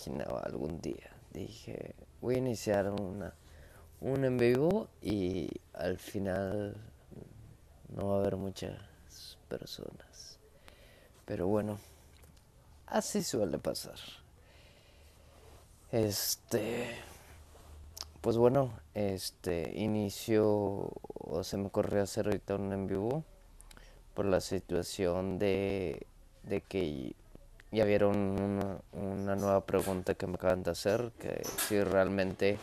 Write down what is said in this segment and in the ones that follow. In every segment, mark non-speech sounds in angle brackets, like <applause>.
imaginaba algún día. Dije, voy a iniciar una, un en vivo y al final no va a haber muchas personas. Pero bueno, así suele pasar. Este, pues bueno, este inició o se me ocurrió hacer ahorita un en vivo por la situación de, de que ya vieron una, nueva pregunta que me acaban de hacer, que si realmente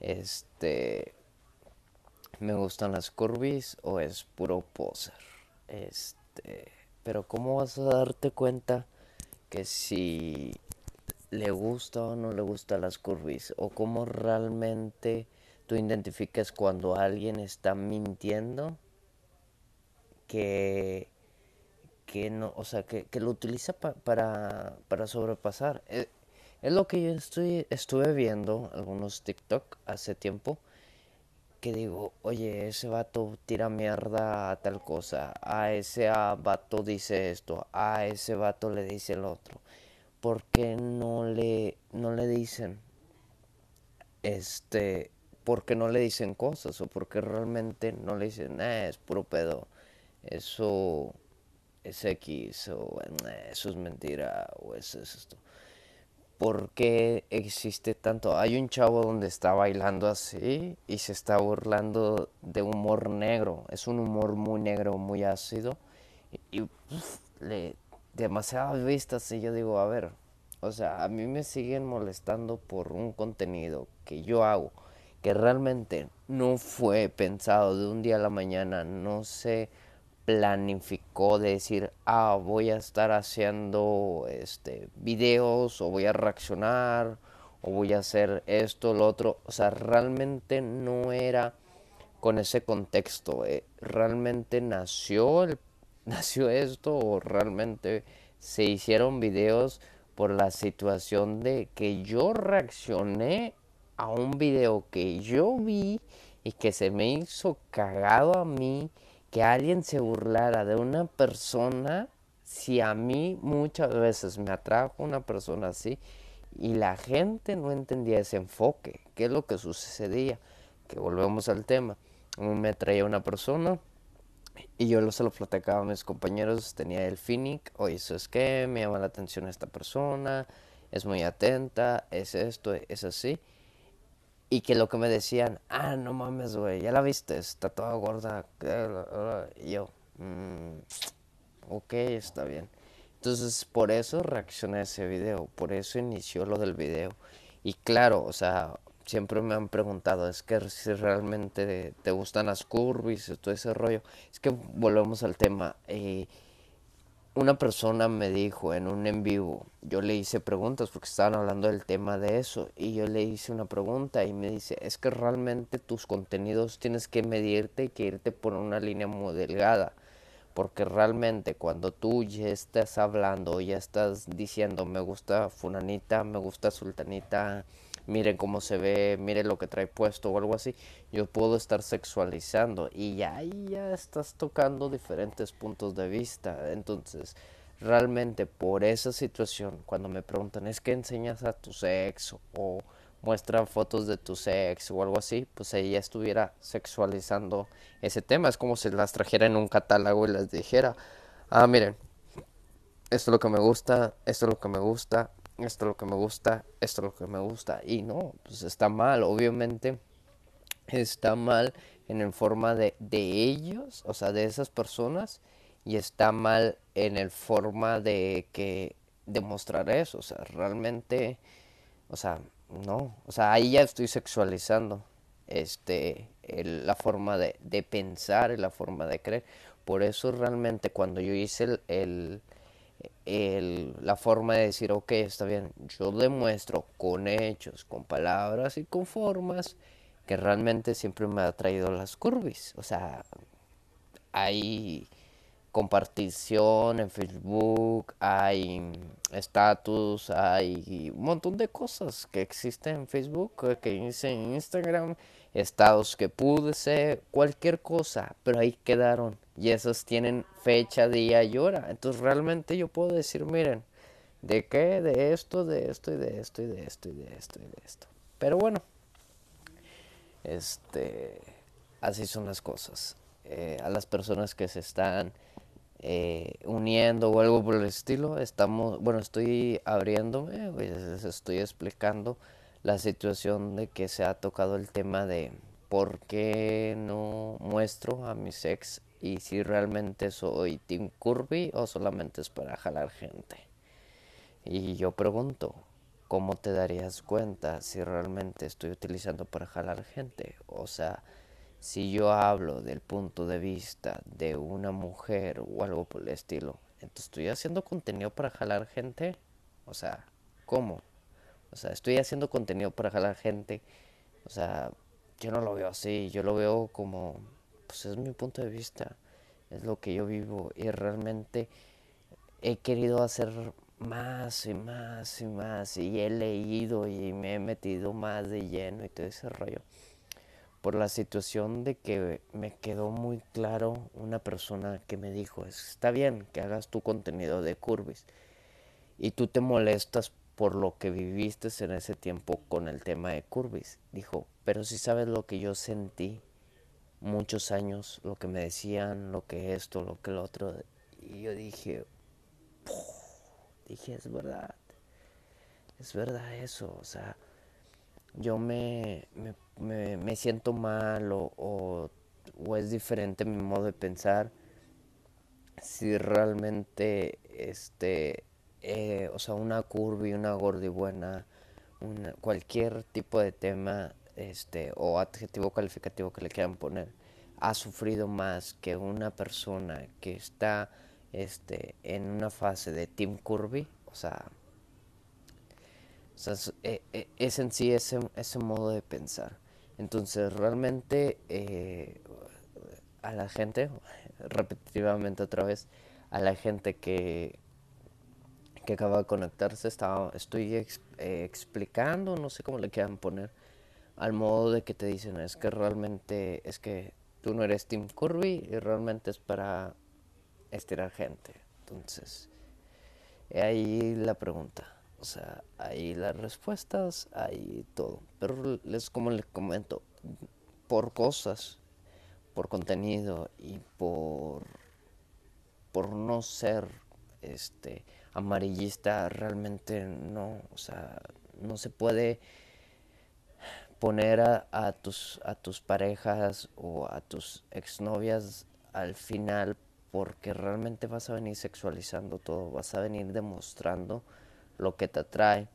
este me gustan las curvis o es puro poser. Este, pero ¿cómo vas a darte cuenta que si le gusta o no le gusta las curvis o cómo realmente tú identificas cuando alguien está mintiendo que que no, o sea, que, que lo utiliza pa, para, para sobrepasar. Es, es, lo que yo estoy, estuve viendo algunos TikTok hace tiempo, que digo, oye, ese vato tira mierda a tal cosa, a ese vato dice esto, a ese vato le dice el otro. ¿Por qué no le, no le dicen, este, por qué no le dicen cosas? O porque realmente no le dicen, eh, es puro pedo, eso es X o eso es mentira o eso es esto. ¿Por qué existe tanto? Hay un chavo donde está bailando así y se está burlando de humor negro. Es un humor muy negro, muy ácido y, y le demasiadas vistas y yo digo, a ver, o sea, a mí me siguen molestando por un contenido que yo hago que realmente no fue pensado de un día a la mañana, no sé planificó de decir, ah, voy a estar haciendo este videos o voy a reaccionar o voy a hacer esto, lo otro. O sea, realmente no era con ese contexto. Eh. Realmente nació, <laughs> nació esto o realmente se hicieron videos por la situación de que yo reaccioné a un video que yo vi y que se me hizo cagado a mí que alguien se burlara de una persona, si a mí muchas veces me atrajo una persona así y la gente no entendía ese enfoque, ¿qué es lo que sucedía? Que volvemos al tema. Me traía una persona y yo se lo platicaba a mis compañeros, tenía el Phoenix, oye, eso es que me llama la atención esta persona, es muy atenta, es esto, es así. Y que lo que me decían, ah, no mames, güey, ya la viste, está toda gorda. Y yo, mmm, ok, está bien. Entonces, por eso reaccioné a ese video, por eso inició lo del video. Y claro, o sea, siempre me han preguntado, es que si realmente te gustan las curvas y todo ese rollo. Es que volvemos al tema. Eh, una persona me dijo en un en vivo, yo le hice preguntas porque estaban hablando del tema de eso y yo le hice una pregunta y me dice, es que realmente tus contenidos tienes que medirte y que irte por una línea muy delgada, porque realmente cuando tú ya estás hablando, ya estás diciendo, me gusta funanita, me gusta sultanita, miren cómo se ve, miren lo que trae puesto o algo así, yo puedo estar sexualizando y ahí ya estás tocando diferentes puntos de vista. Entonces, realmente por esa situación, cuando me preguntan, ¿es que enseñas a tu sexo o muestra fotos de tu sexo o algo así, pues ya estuviera sexualizando ese tema. Es como si las trajera en un catálogo y les dijera, ah, miren, esto es lo que me gusta, esto es lo que me gusta, esto es lo que me gusta, esto es lo que me gusta. Y no, pues está mal, obviamente está mal en el forma de, de ellos, o sea, de esas personas, y está mal en el forma de que demostrar eso, o sea, realmente, o sea, no, o sea, ahí ya estoy sexualizando este la forma de, de, pensar y la forma de creer. Por eso realmente cuando yo hice el, el la forma de decir, ok, está bien, yo demuestro con hechos, con palabras y con formas que realmente siempre me ha traído las curvis. O sea, hay compartición en Facebook, hay estatus, hay un montón de cosas que existen en Facebook, que hice en Instagram, estados que pude ser, cualquier cosa, pero ahí quedaron y esos tienen fecha, día y hora. Entonces realmente yo puedo decir, miren, ¿de qué? De esto, de esto y de esto y de esto y de esto y de esto. Pero bueno, este, así son las cosas. Eh, a las personas que se están eh, uniendo o algo por el estilo, estamos, bueno, estoy abriéndome, les estoy explicando la situación de que se ha tocado el tema de por qué no muestro a mis ex y si realmente soy Team Kirby o solamente es para jalar gente. Y yo pregunto, ¿cómo te darías cuenta si realmente estoy utilizando para jalar gente? O sea, si yo hablo del punto de vista de una mujer o algo por el estilo, entonces estoy haciendo contenido para jalar gente. O sea, ¿cómo? O sea, estoy haciendo contenido para jalar gente. O sea, yo no lo veo así, yo lo veo como pues es mi punto de vista, es lo que yo vivo. Y realmente he querido hacer más y más y más. Y he leído y me he metido más de lleno y todo ese rollo. Por la situación de que me quedó muy claro una persona que me dijo, está bien que hagas tu contenido de curvis. Y tú te molestas por lo que viviste en ese tiempo con el tema de curvis. Dijo, pero si sabes lo que yo sentí muchos años, lo que me decían, lo que esto, lo que lo otro. Y yo dije, dije, es verdad, es verdad eso, o sea, yo me, me, me, siento mal o, o, es diferente mi modo de pensar si realmente, este, eh, o sea, una curva una gordibuena, una, cualquier tipo de tema este, o adjetivo calificativo que le quieran poner, ha sufrido más que una persona que está este, en una fase de Team Curvy, o sea, e, e, es, en sí ese, ese modo de pensar. Entonces, realmente eh, a la gente, repetitivamente otra vez, a la gente que, que acaba de conectarse, estaba, estoy eh, explicando, no sé cómo le quieran poner, al modo de que te dicen es que realmente es que tú no eres Team Curvy y realmente es para estirar gente. Entonces, ahí la pregunta. O sea, ahí las respuestas, ahí todo. Pero les como les comento, por cosas, por contenido y por por no ser este amarillista realmente no, o sea, no se puede poner a, tus, a tus parejas o a tus exnovias al final porque realmente vas a venir sexualizando todo, vas a venir demostrando lo que te atrae.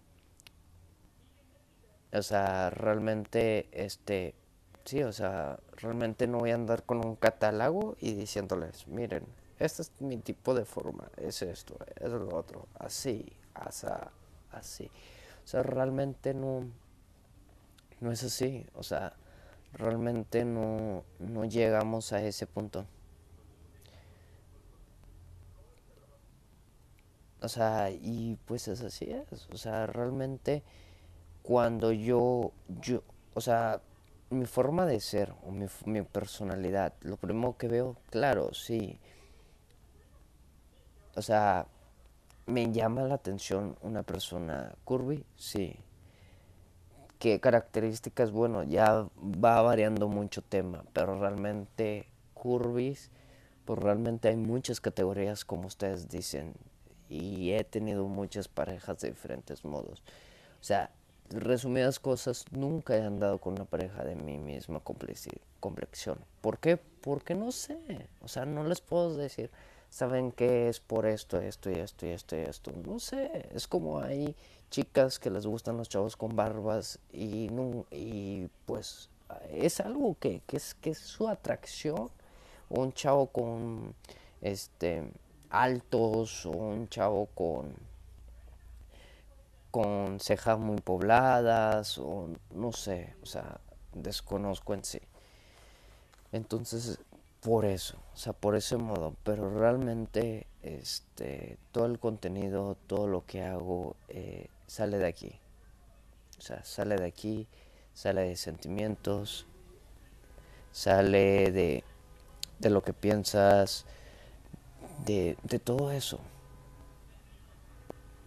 O sea, realmente, este, sí, o sea, realmente no voy a andar con un catálogo y diciéndoles, miren, este es mi tipo de forma, es esto, es lo otro, así, así, así. O sea, realmente no, no es así. O sea, realmente no, no llegamos a ese punto. O sea, y pues es así es. O sea, realmente cuando yo, yo, o sea, mi forma de ser o mi, mi personalidad, lo primero que veo, claro, sí. O sea, me llama la atención una persona curvy, sí qué características, bueno, ya va variando mucho tema, pero realmente curvis, pues realmente hay muchas categorías como ustedes dicen y he tenido muchas parejas de diferentes modos. O sea, resumidas cosas, nunca he andado con una pareja de mi misma complexión. ¿Por qué? Porque no sé. O sea, no les puedo decir, ¿saben qué es por esto, esto y esto y esto y esto? No sé. Es como hay chicas que les gustan los chavos con barbas y, y pues es algo que, que, es, que es su atracción. Un chavo con este altos o un chavo con con cejas muy pobladas o no sé, o sea, desconozco en sí. Entonces, por eso, o sea, por ese modo, pero realmente este todo el contenido, todo lo que hago eh, sale de aquí. O sea, sale de aquí, sale de sentimientos, sale de, de lo que piensas, de, de todo eso.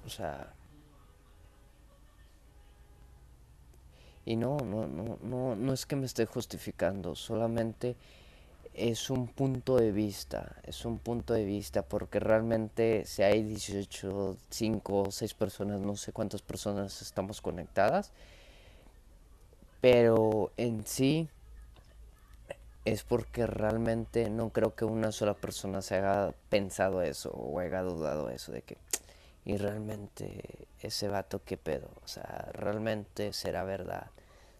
O sea, Y no, no, no, no, no es que me esté justificando, solamente es un punto de vista, es un punto de vista porque realmente si hay 18, 5, 6 personas, no sé cuántas personas estamos conectadas, pero en sí es porque realmente no creo que una sola persona se haya pensado eso o haya dudado eso de que y realmente ese vato qué pedo, o sea, realmente será verdad,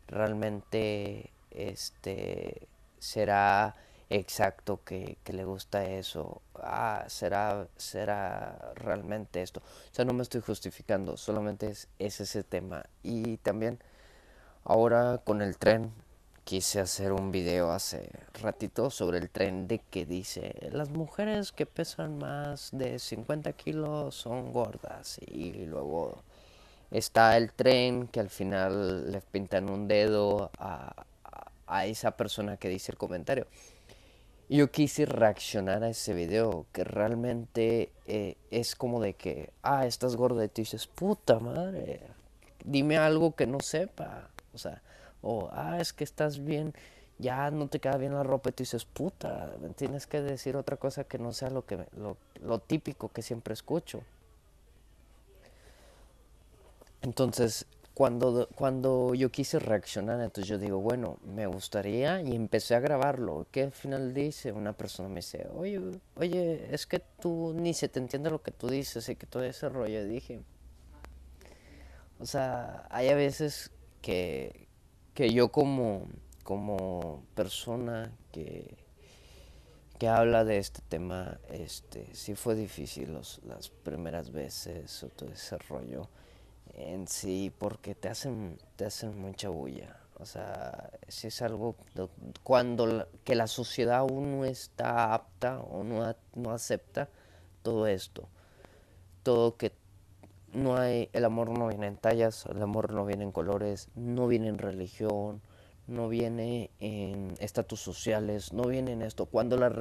realmente este será exacto que, le gusta eso, ah, será, será realmente esto. O sea, no me estoy justificando, solamente es, es ese tema. Y también ahora con el tren, quise hacer un video hace ratito sobre el tren de que dice las mujeres que pesan más de 50 kilos son gordas y luego está el tren que al final le pintan un dedo a, a, esa persona que dice el comentario. Yo quise reaccionar a ese video que realmente eh, es como de que, ah, estás gorda y tú dices, puta madre, dime algo que no sepa. O sea, o, ah, es que estás bien, ya no te queda bien la ropa y tú dices, puta, tienes que decir otra cosa que no sea lo, que, lo, lo típico que siempre escucho. Entonces, cuando, cuando yo quise reaccionar, entonces yo digo, bueno, me gustaría y empecé a grabarlo. Que al final dice, una persona me dice, oye, oye, es que tú ni se te entiende lo que tú dices y que todo ese rollo. dije, o sea, hay a veces que, que yo como, como persona que, que habla de este tema, este, sí fue difícil los, las primeras veces todo ese rollo en sí porque te hacen, te hacen mucha bulla. O sea, si es algo cuando que la sociedad aún no está apta o no, no acepta todo esto. Todo que no hay, el amor no viene en tallas, el amor no viene en colores, no viene en religión, no viene en estatus sociales, no viene en esto. Cuando las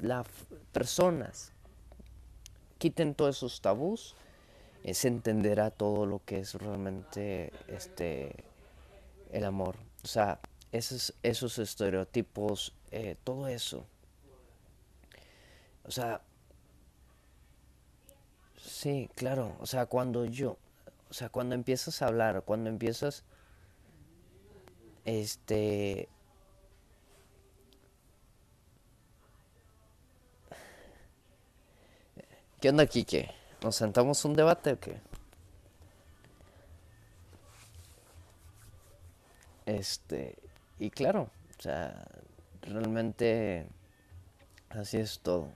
la, personas quiten todos esos tabús, se entenderá todo lo que es realmente este el amor. O sea, esos, esos estereotipos, eh, todo eso. O sea, sí, claro. O sea, cuando yo, o sea, cuando empiezas a hablar, cuando empiezas, este, ¿Qué onda, Kike? ¿Nos sentamos un debate o qué? Este, y claro, o sea, realmente así es todo.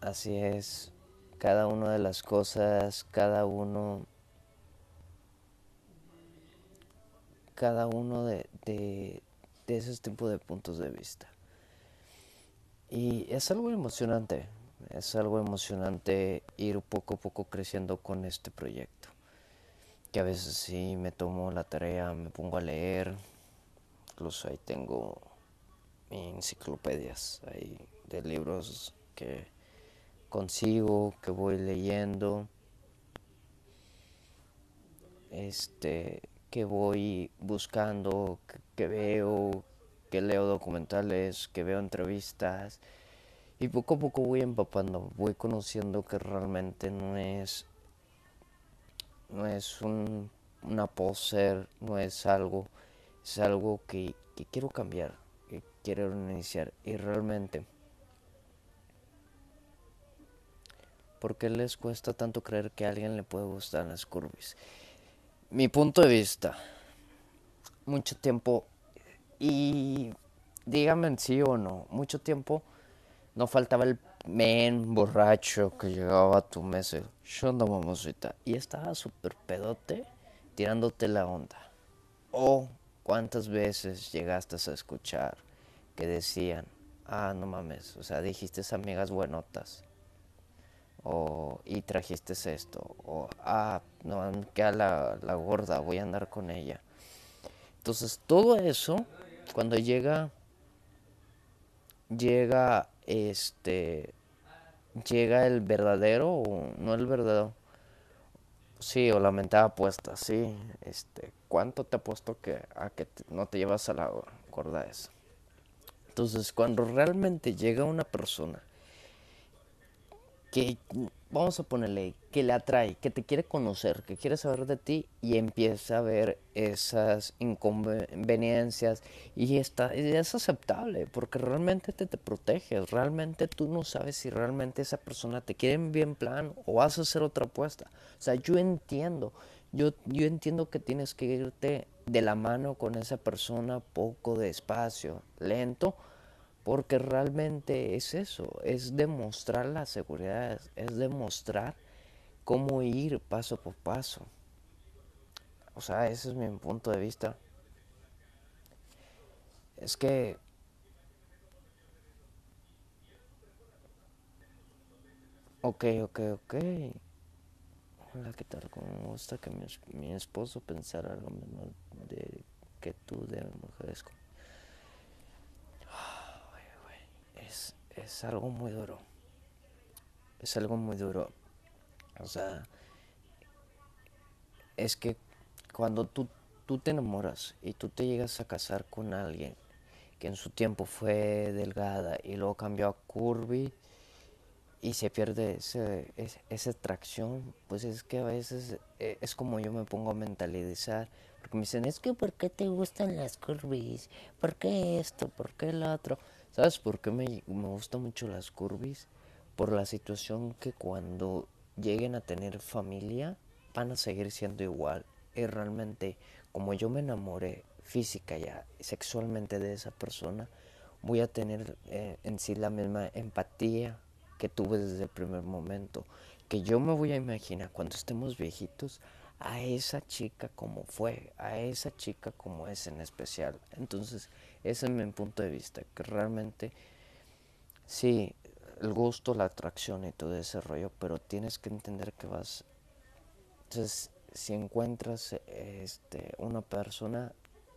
Así es cada una de las cosas, cada uno cada uno de, de, de esos tipos de puntos de vista. Y es algo emocionante, es algo emocionante ir poco a poco creciendo con este proyecto. Que a veces sí me tomo la tarea, me pongo a leer. Incluso ahí tengo enciclopedias de libros que consigo, que voy leyendo. Este, que voy buscando, que veo, que leo documentales, que veo entrevistas Y poco a poco voy empapando, voy conociendo que realmente no es, no es un, una poser, no es algo, es algo que, quiero cambiar, que quiero iniciar. Y realmente, ¿por qué les cuesta tanto creer que a alguien le puede gustar las curvis? Mi punto de vista, mucho tiempo, y díganme sí o no, mucho tiempo no faltaba el men borracho que llegaba a tu mesa. Yo ando mamosita. Y estaba súper pedote tirándote la onda. O cuántas veces llegaste a escuchar que decían, ah, no mames, o sea, dijiste amigas buenotas. O, y trajiste esto. O, ah, no, queda la, la gorda, voy a andar con ella. Entonces, todo eso, cuando llega, llega este llega el verdadero no el verdadero. Sí, o la mentada apuesta, sí. Este, ¿cuánto te apuesto que a que no te llevas a la gorda esa? Entonces, cuando realmente llega una persona que vamos a ponerle, que le atrae, que te quiere conocer, que quiere saber de ti y empieza a ver esas inconveniencias y, está, es aceptable porque realmente te, te proteges, realmente tú no sabes si realmente esa persona te quiere en bien plan o vas a hacer otra apuesta. O sea, yo entiendo, yo, yo entiendo que tienes que irte de la mano con esa persona poco despacio, lento, porque realmente es eso, es demostrar la seguridad, es demostrar cómo ir paso por paso. O sea, ese es mi punto de vista. Es que Ok, ok, ok. Hola, ¿qué tal? ¿Cómo me gusta que mi, mi esposo pensara lo mismo de que tú de mujeres es algo muy duro. Es algo muy duro. O sea, es que cuando tú, tú te enamoras y tú te llegas a casar con alguien que en su tiempo fue delgada y luego cambió a curvy y se pierde ese, esa atracción, pues es que a veces eh, es como yo me pongo a mentalizar, porque me dicen, es que ¿por qué te gustan las curvis? ¿Por qué esto? ¿Por qué el otro? ¿Sabes por qué me, me gustan mucho las curvis? Por la situación que cuando lleguen a tener familia van a seguir siendo igual. Y realmente, como yo me enamoré física ya, sexualmente de esa persona, voy a tener eh, en sí la misma empatía que tuve desde el primer momento. Que yo me voy a imaginar cuando estemos viejitos a esa chica como fue, a esa chica como es en especial. Entonces, ese es mi punto de vista, que realmente sí, el gusto, la atracción y todo ese rollo, pero tienes que entender que vas... Entonces, si encuentras este, una persona,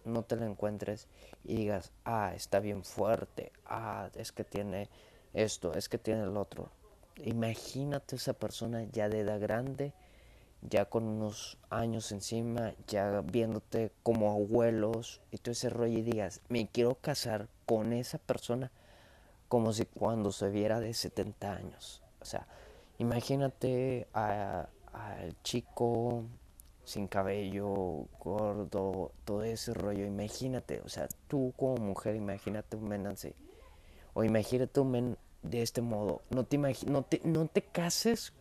no te la encuentres y digas, ah, está bien fuerte, ah, es que tiene esto, es que tiene el otro. Imagínate esa persona ya de edad grande, ya con unos años encima, ya viéndote como abuelos y todo ese rollo y digas, me quiero casar con esa persona como si cuando se viera de 70 años. O sea, imagínate al chico sin cabello, gordo, todo ese rollo, imagínate, o sea, tú como mujer, imagínate un men así. O imagínate un men de este modo. No te, no te, no te cases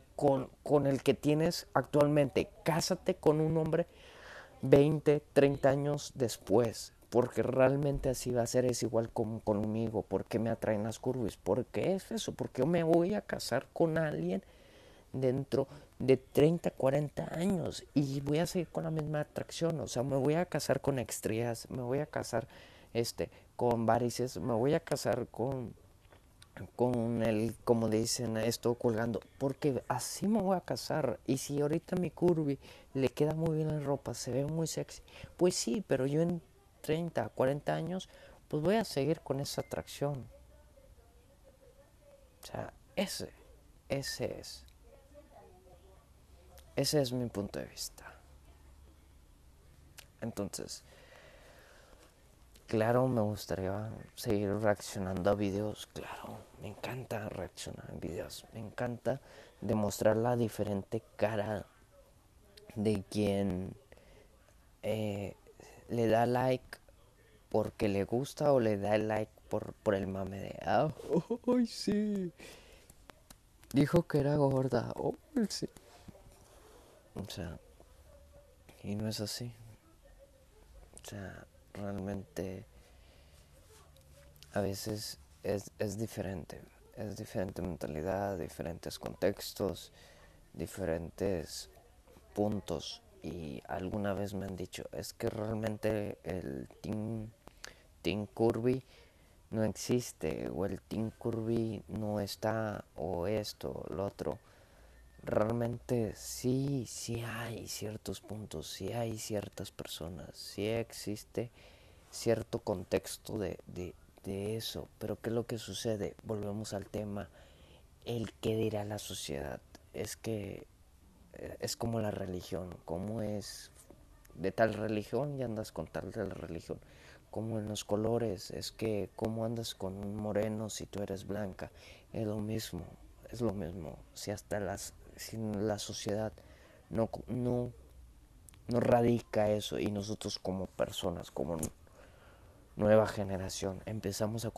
con, el que tienes actualmente. Cásate con un hombre 20, 30 años después, porque realmente así va a ser, es igual como conmigo, porque me atraen las curvas, porque es eso, porque yo me voy a casar con alguien dentro de 30, 40 años y voy a seguir con la misma atracción, o sea, me voy a casar con extrías, me voy a casar este con varices, me voy a casar con con el, como dicen, esto colgando, porque así me voy a casar. Y si ahorita mi curvy le queda muy bien la ropa, se ve muy sexy, pues sí, pero yo en 30, 40 años, pues voy a seguir con esa atracción. O sea, ese, ese es. Ese es mi punto de vista. Entonces, claro, me gustaría seguir reaccionando a videos, claro, me encanta reaccionar a videos, me encanta demostrar la diferente cara de quien eh, le da like porque le gusta o le da like por, por el mame de, ah, <laughs> ay, sí, dijo que era gorda, oh, sí. O sea, y no es así. O sea, realmente a veces es, es diferente. Es diferente mentalidad, diferentes contextos, diferentes puntos. Y alguna vez me han dicho, es que realmente el Team, team Curvy no existe, o el Team Curvy no está, o esto, lo otro realmente sí, sí hay ciertos puntos, sí hay ciertas personas, sí existe cierto contexto de, de, de, eso, pero ¿qué es lo que sucede? Volvemos al tema, el que dirá la sociedad, es que eh, es como la religión, como es de tal religión y andas con tal de la religión, como en los colores, es que cómo andas con un moreno si tú eres blanca, es lo mismo, es lo mismo, si hasta las si la sociedad no, no, no radica eso y nosotros como personas, como nueva generación, empezamos a,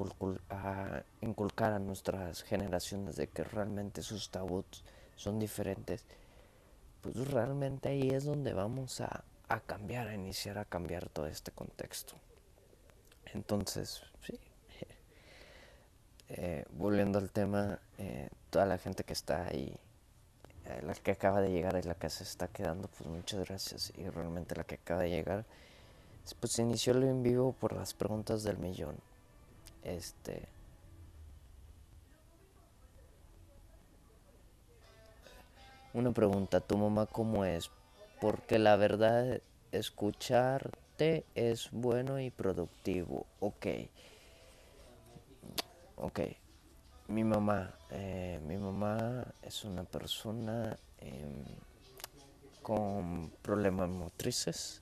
a, inculcar a nuestras generaciones de que realmente sus tabús son diferentes, pues realmente ahí es donde vamos a, a cambiar, a iniciar a cambiar todo este contexto. Entonces, sí. <laughs> Eh, volviendo al tema, eh, toda la gente que está ahí la que acaba de llegar y la que se está quedando, pues muchas gracias. Y realmente la que acaba de llegar, pues inició lo en vivo por las preguntas del millón. Este. Una pregunta, ¿tu mamá cómo es? Porque la verdad, escucharte es bueno y productivo. Ok. Ok mi mamá, eh, mi mamá es una persona em, con problemas motrices.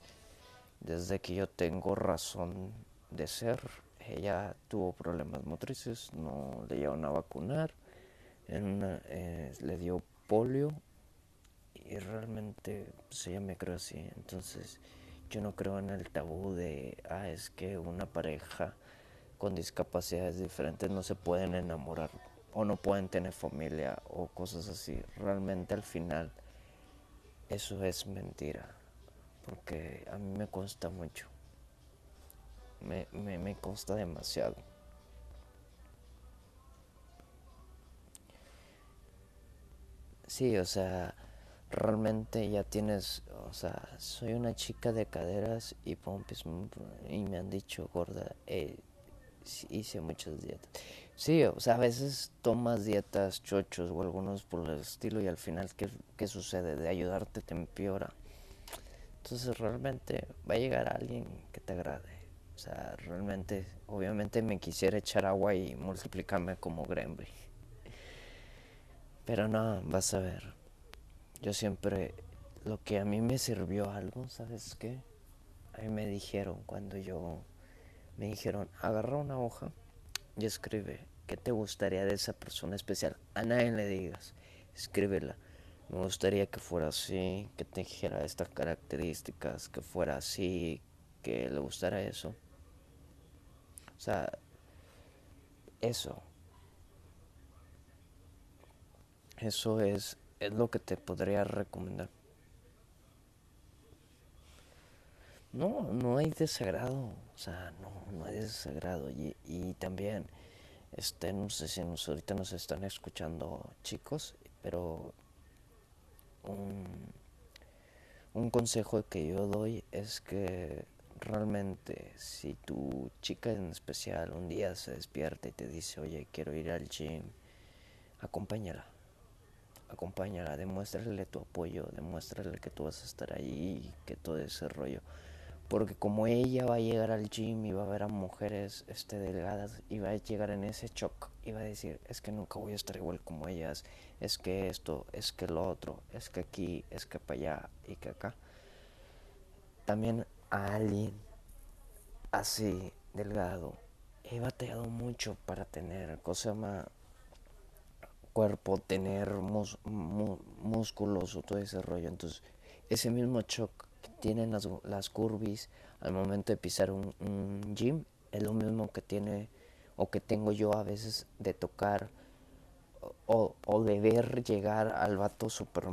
Desde que yo tengo razón de ser, ella tuvo problemas motrices, no le llevaron a vacunar, eh, le dio polio y realmente pues ella me creo así. Entonces yo no creo en el tabú de, ah, es que una pareja con discapacidades diferentes no se pueden enamorar o no pueden tener familia o cosas así. Realmente al final eso es mentira, porque a mí me consta mucho, me, me, me consta demasiado. Sí, o sea, realmente ya tienes, o sea, soy una chica de caderas y pompis y me han dicho gorda, eh, hice muchas dietas. Sí, o sea, a veces tomas dietas chochos o algunos por el estilo y al final, ¿qué, qué sucede? De ayudarte te empeora. Entonces realmente va a llegar alguien que te agrade. O sea, realmente, obviamente me quisiera echar agua y multiplicarme como Grenby. Pero no, vas a ver. Yo siempre, lo que a mí me sirvió algo, ¿sabes qué? A mí me dijeron cuando yo me dijeron, agarra una hoja y escribe qué te gustaría de esa persona especial. A nadie le digas, escríbela. Me gustaría que fuera así, que te dijera estas características, que fuera así, que le gustara eso. O sea, eso. Eso es, es lo que te podría recomendar. No, no hay desagrado, o sea, no, no hay desagrado. Y, y también, este, no sé si ahorita nos están escuchando chicos, pero un, un consejo que yo doy es que realmente si tu chica en especial un día se despierta y te dice, oye, quiero ir al gym, acompáñala. Acompáñala, demuéstrale tu apoyo, demuéstrale que tú vas a estar ahí que todo ese rollo porque como ella va a llegar al gym y va a ver a mujeres este, delgadas y va a llegar en ese shock y va a decir, es que nunca voy a estar igual como ellas, es que esto, es que lo otro, es que aquí, es que para allá y que acá. También a alguien así delgado, he batallado mucho para tener, cosa más cuerpo, tener músculos o todo ese rollo. Entonces, ese mismo shock tienen las, las curvis al momento de pisar un, gym es lo mismo que tiene o que tengo yo a veces de tocar o, o de ver llegar al vato super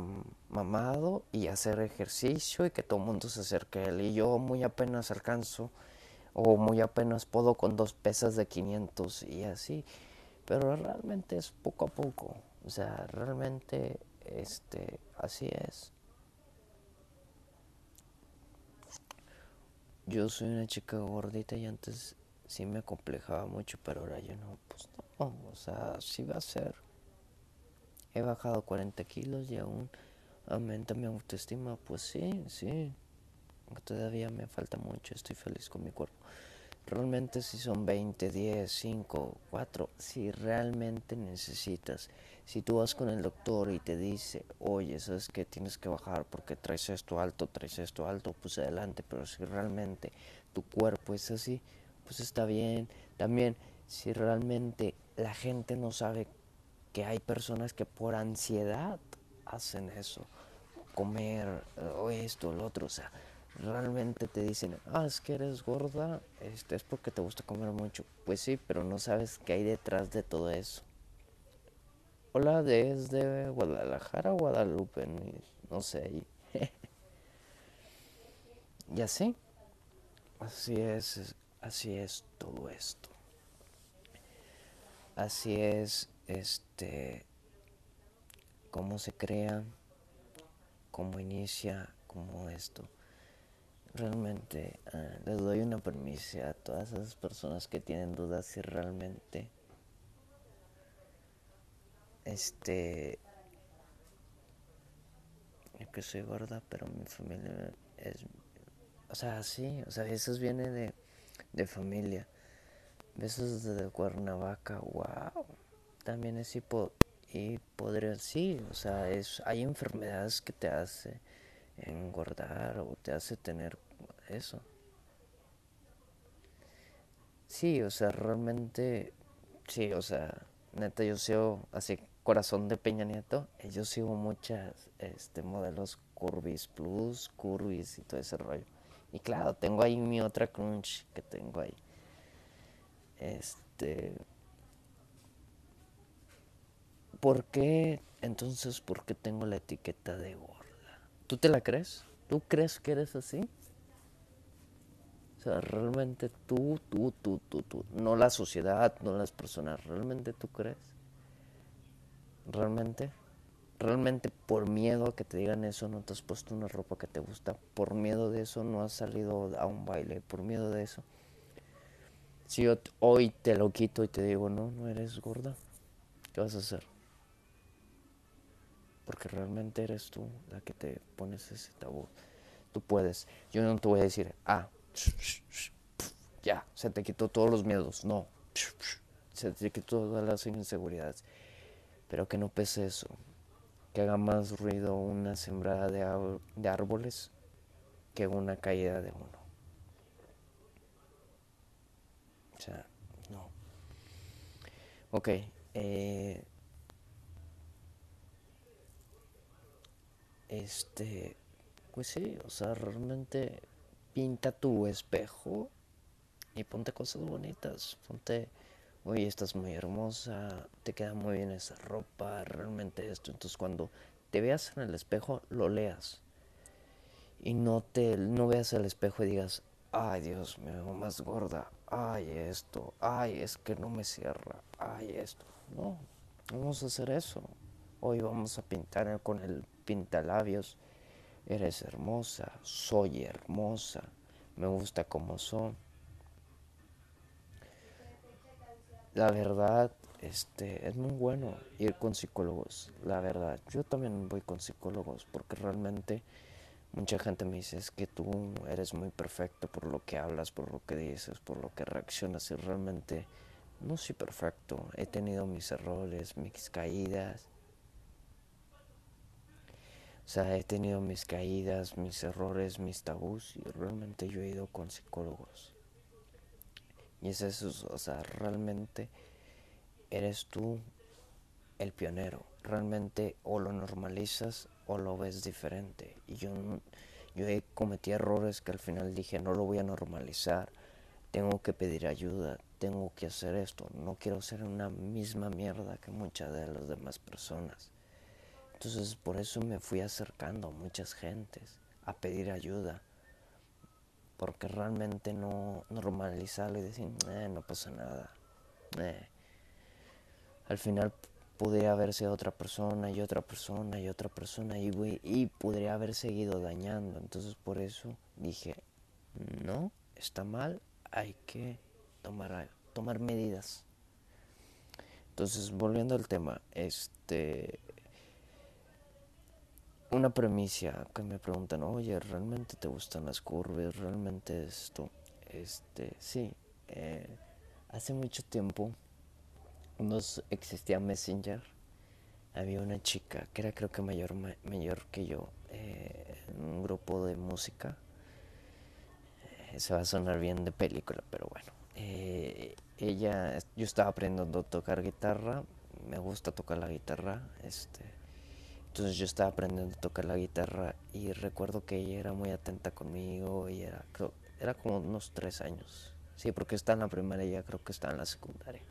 mamado y hacer ejercicio y que todo el mundo se acerque a él. Y yo muy apenas alcanzo o muy apenas puedo con dos pesas de 500 y así. Pero realmente es poco a poco. O sea realmente este así es yo soy una chica gordita y antes sí me complejaba mucho pero ahora yo no pues no o sea sí va a ser he bajado 40 kilos y aún aumenta mi autoestima pues sí sí todavía me falta mucho, estoy feliz con mi cuerpo. Realmente si son 20, 10, 5, 4, si realmente necesitas, si tú vas con el doctor y te dice, oye, sabes que tienes que bajar porque traes esto alto, traes esto alto, pues adelante, pero si realmente tu cuerpo es así, pues está bien. También, si realmente la gente no sabe que hay personas que por ansiedad hacen eso, comer o esto, lo otro, o sea, realmente te dicen, ah, es que eres gorda, este, es porque te gusta comer mucho. Pues sí, pero no sabes qué hay detrás de todo eso. Hola, desde Guadalajara, Guadalupe, no sé. y <laughs> así, así es, así es todo esto. Así es, este, cómo se crea, cómo inicia, cómo esto realmente uh, les doy una permisa a todas esas personas que tienen dudas si realmente este yo que soy gorda pero mi familia es o sea sí o sea eso viene de, de familia besos desde Cuernavaca wow también es hipo podría sí o sea es hay enfermedades que te hace engordar o te hace tener eso. Sí, o sea, realmente, sí, o sea, neta, yo sigo así, corazón de Peña Nieto, yo sigo muchas este, modelos Curvis Plus, Curvis y todo ese rollo. Y claro, tengo ahí mi otra crunch que tengo ahí. Este. ¿Por qué? Entonces, ¿por qué tengo la etiqueta de gorda? ¿Tú te la crees? ¿Tú crees que eres así? O sea, realmente tú, tú, tú, tú, tú, no la sociedad, no las personas, ¿realmente tú crees? ¿Realmente? ¿Realmente por miedo a que te digan eso no te has puesto una ropa que te gusta? ¿Por miedo de eso no has salido a un baile? ¿Por miedo de eso? Si yo hoy te lo quito y te digo, no, no eres gorda, ¿qué vas a hacer? porque realmente eres tú la que te pones ese tabú. Tú puedes. Yo no te voy a decir, ah, ya, se te quitó todos los miedos. No, se te quitó todas las inseguridades. Pero que no pese eso. Que haga más ruido una sembrada de, árboles que una caída de uno. O sea, no. Ok. Eh, este, pues sí, o sea, realmente pinta tu espejo y ponte cosas bonitas, ponte, oye, estás muy hermosa, te queda muy bien esa ropa, realmente esto, entonces cuando te veas en el espejo, lo leas y no te, no veas el espejo y digas, ay Dios, me veo más gorda, ay esto, ay es que no me cierra, ay esto, no, vamos a hacer eso, hoy vamos a pintar con el pintalabios. Eres hermosa, soy hermosa, me gusta como son. La verdad, este, es muy bueno ir con psicólogos, la verdad. Yo también voy con psicólogos porque realmente mucha gente me dice es que tú eres muy perfecto por lo que hablas, por lo que dices, por lo que reaccionas y realmente no soy perfecto. He tenido mis errores, mis caídas o sea, he tenido mis caídas, mis errores, mis tabús y realmente yo he ido con psicólogos. Y es eso, o sea, realmente eres tú el pionero. Realmente o lo normalizas o lo ves diferente. Y yo, yo cometí errores que al final dije, no lo voy a normalizar. Tengo que pedir ayuda, tengo que hacer esto. No quiero ser una misma mierda que muchas de las demás personas. Entonces por eso me fui acercando a muchas gentes a pedir ayuda. Porque realmente no normalizarlo y decir, eh, no pasa nada. Al final podría haber sido otra persona y otra persona y otra persona y, y podría haber seguido dañando. Entonces por eso dije, no, está mal, hay que tomar, tomar medidas. Entonces, volviendo al tema, este una premisa que me preguntan, oye, ¿realmente te gustan las curvas? ¿Realmente esto? Este, sí, eh, hace mucho tiempo, cuando existía Messenger, había una chica que era creo que mayor, mayor que yo, eh, en un grupo de música. Eh, se va a sonar bien de película, pero bueno. ella, yo estaba aprendiendo a tocar guitarra, me gusta tocar la guitarra, este entonces yo estaba aprendiendo a tocar la guitarra y recuerdo que ella era muy atenta conmigo y era, era como unos tres años. Sí, porque está en la primaria y ya creo que está en la secundaria.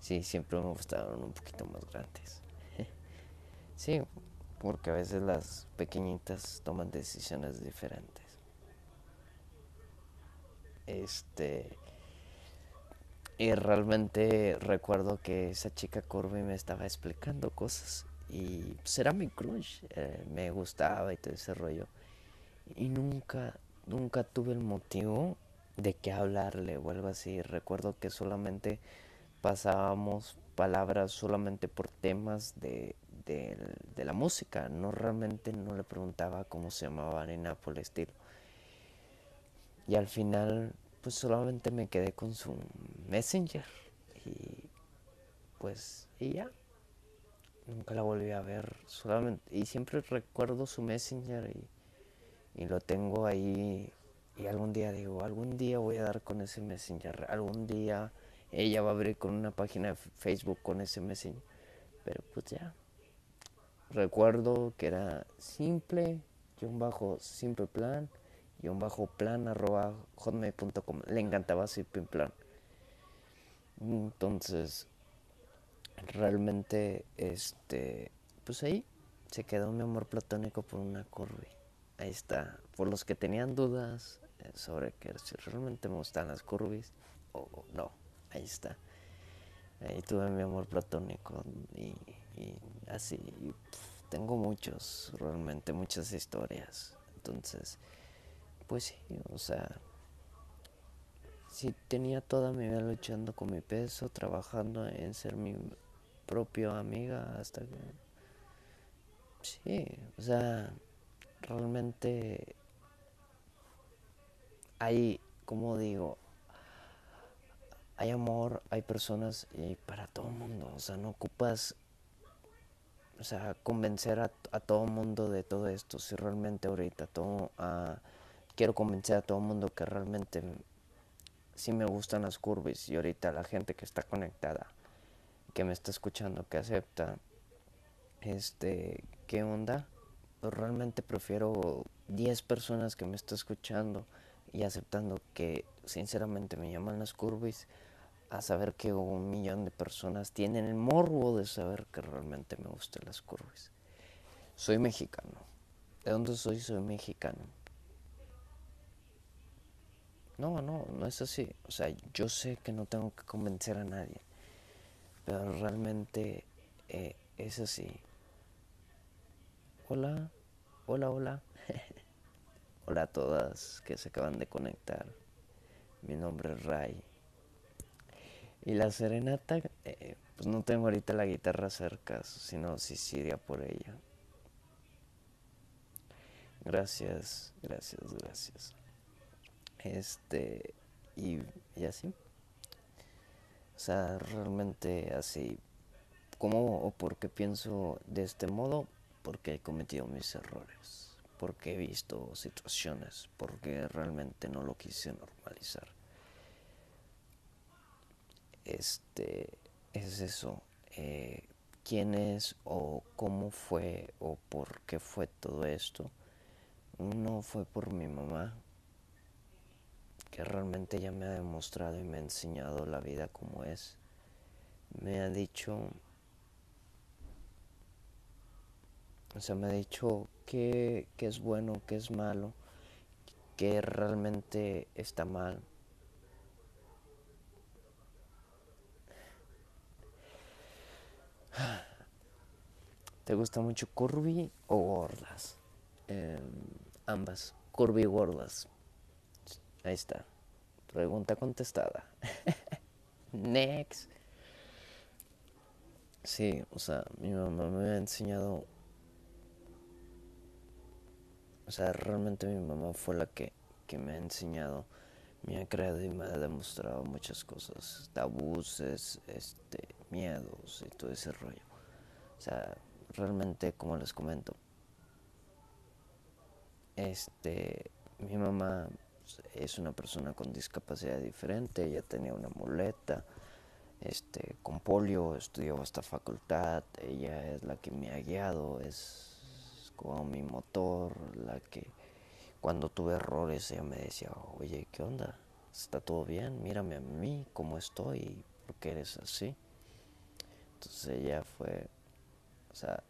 Sí, siempre me gustaban un poquito más grandes. <laughs> sí, porque a veces las pequeñitas toman decisiones diferentes. Este. Y realmente recuerdo que esa chica Corby me estaba explicando cosas y pues era mi crush, eh, me gustaba y todo ese rollo. Y nunca, nunca tuve el motivo de que hablarle o algo así. Recuerdo que solamente pasábamos palabras solamente por temas de, de, la música. No realmente no le preguntaba cómo se llamaba ni nada por el estilo. Y al final, pues solamente me quedé con su messenger. Y pues, y ya. Nunca la volví a ver, solamente, y siempre recuerdo su messenger y, lo tengo ahí y algún día digo, algún día voy a dar con ese messenger, algún día ella va a abrir con una página de Facebook con ese messenger, pero pues ya, recuerdo que era simple, y un bajo simple plan, y un bajo plan arroba hotmail.com, le encantaba simple plan. Entonces, realmente, este, pues ahí se quedó mi amor platónico por una curvy. Ahí está. Por los que tenían dudas eh, sobre que si realmente me gustan las curvis o no, ahí está. Ahí tuve mi amor platónico y, así. tengo muchos, realmente muchas historias. Entonces, pues sí, o sea, sí tenía toda mi vida luchando con mi peso, trabajando en ser mi propio amiga hasta que sí o sea realmente hay como digo hay amor hay personas y para todo el mundo o sea no ocupas o sea convencer a, todo el mundo de todo esto. Si realmente ahorita todo quiero convencer a todo el mundo que realmente sí me gustan las curvas y ahorita la gente que está conectada que me está escuchando, que acepta, este, ¿qué onda? Pues realmente prefiero 10 personas que me están escuchando y aceptando que sinceramente me llaman las curvis a saber que un millón de personas tienen el morbo de saber que realmente me gustan las curvis. Soy mexicano. ¿De dónde soy? Soy mexicano. No, no, no es así. O sea, yo sé que no tengo que convencer a nadie pero realmente eh, es así. Hola, hola, hola. <laughs> hola a todas que se acaban de conectar. Mi nombre es Ray. Y la serenata, eh, pues no tengo ahorita la guitarra cerca, sino si iría por ella. Gracias, gracias, gracias. Este, y, y así. O sea, realmente así. ¿Cómo o por qué pienso de este modo? Porque he cometido mis errores. Porque he visto situaciones. Porque realmente no lo quise normalizar. este, es eso. Eh, quién es o cómo fue o por qué fue todo esto. Uno fue por mi mamá, que realmente ella me ha demostrado y me ha enseñado la vida como es. Me ha dicho, o sea, me ha dicho qué, qué es bueno, qué es malo, qué realmente está mal. ¿Te gusta mucho curvy o gordas? Eh, ambas, curvy y gordas. Ahí está. Pregunta contestada. <laughs> Next. Sí, o sea, mi mamá me ha enseñado. O sea, realmente mi mamá fue la que, que me ha enseñado, me ha creado y me ha demostrado muchas cosas, abusos, este, miedos y todo ese rollo. O sea, realmente, como les comento, este, mi mamá es una persona con discapacidad diferente, ella tenía una muleta, este, con polio, estudió hasta facultad, ella es la que me ha guiado, es como mi motor, la que cuando tuve errores ella me decía, oye, ¿qué onda? ¿Está todo bien? Mírame a mí, cómo estoy, ¿por qué eres así? Entonces ella fue, o sea,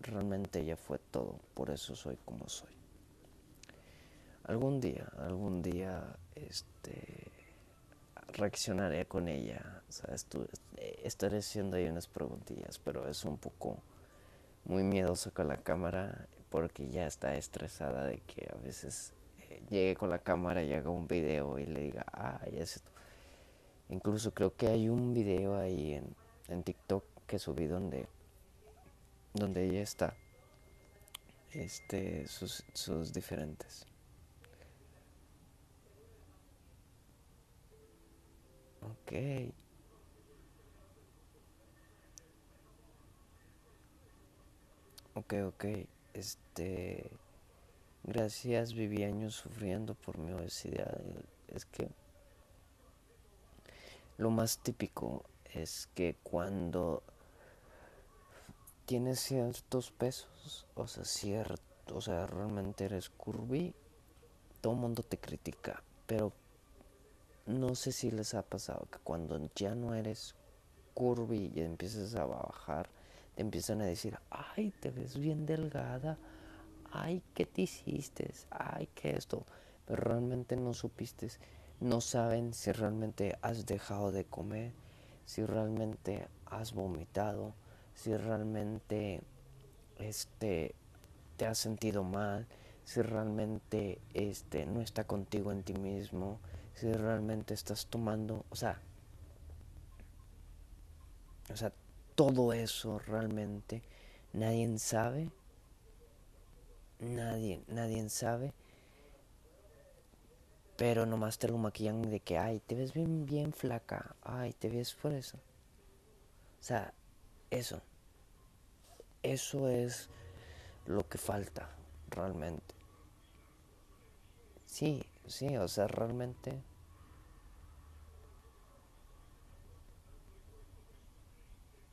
realmente ella fue todo, por eso soy como soy. Algún día, algún día, este, reaccionaré con ella, o sea, estaré haciendo ahí unas preguntillas, pero es un poco muy miedoso con la cámara porque ya está estresada de que a veces eh, llegue con la cámara y haga un video y le diga, ah, ya es esto. Incluso creo que hay un video ahí en, en TikTok que subí donde donde ella está este sus, sus diferentes ok. Ok ok. Este gracias viví años sufriendo por mi obesidad. Es que lo más típico es que cuando tienes ciertos pesos, o sea, cierto, o sea, realmente eres curvy, todo el mundo te critica, pero no sé si les ha pasado que cuando ya no eres curvy y empiezas a bajar, te empiezan a decir, ay, te ves bien delgada, ay, ¿qué te hiciste? Ay, ¿qué esto? Pero realmente no supiste, no saben si realmente has dejado de comer, si realmente has vomitado, si realmente este te has sentido mal, si realmente este no está contigo en ti mismo, si realmente estás tomando, o sea, o sea, todo eso realmente nadie sabe, nadie, nadie sabe, pero nomás te lo maquillan de que, ay, te ves bien, bien flaca, ay, te ves por eso. O sea, eso. Eso es lo que falta realmente. Sí, sí, o sea, realmente...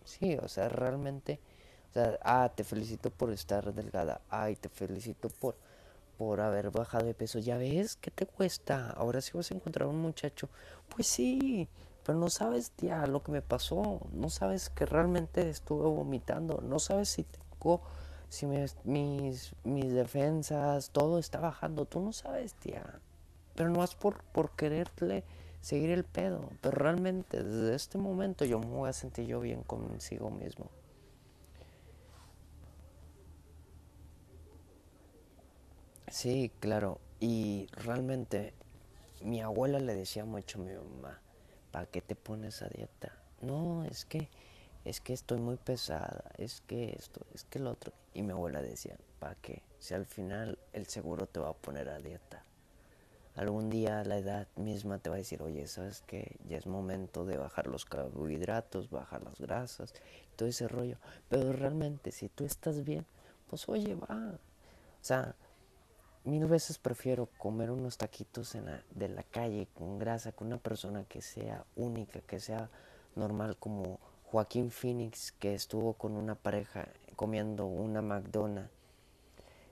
Sí, o sea, realmente... O sea, ah, te felicito por estar delgada. Ay, te felicito por, por haber bajado de peso. Ya ves, ¿qué te cuesta? Ahora sí vas a encontrar un muchacho. Pues sí, pero no sabes, tía, lo que me pasó. No sabes que realmente estuve vomitando. No sabes si tengo, si mis, mis defensas, todo está bajando. Tú no sabes, tía. Pero no es por, por quererle seguir el pedo. Pero realmente desde este momento yo me voy a sentir yo bien consigo mismo. Sí, claro. Y realmente mi abuela le decía mucho a mi mamá, ¿para qué te pones a dieta? No, es que, es que estoy muy pesada, es que esto, es que el otro. Y mi abuela decía, ¿para qué? Si al final el seguro te va a poner a dieta. Algún día la edad misma te va a decir, oye, ¿sabes qué? Ya es momento de bajar los carbohidratos, bajar las grasas, todo ese rollo. Pero realmente, si tú estás bien, pues oye, va. O sea, mil veces prefiero comer unos taquitos en la, de la calle con grasa con una persona que sea única, que sea normal como Joaquín Phoenix que estuvo con una pareja comiendo una McDonald's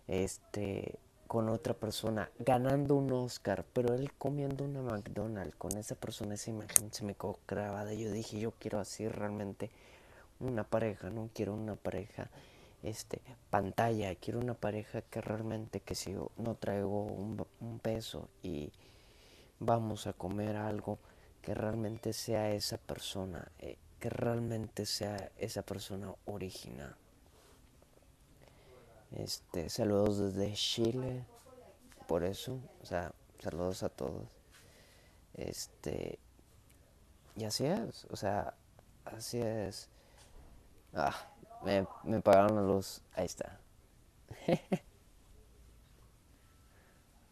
este con otra persona ganando un Oscar, pero él comiendo una McDonald's con esa persona, esa imagen se me quedó grabada. Yo dije, yo quiero así realmente una pareja, no quiero una pareja este pantalla, quiero una pareja que realmente que si yo no traigo un, peso y vamos a comer algo que realmente sea esa persona, eh, que realmente sea esa persona original. Este, saludos desde Chile, por eso, o sea, saludos a todos. Este, y así es, o sea, así es. Ah, me, me pagaron la luz, ahí está. <laughs>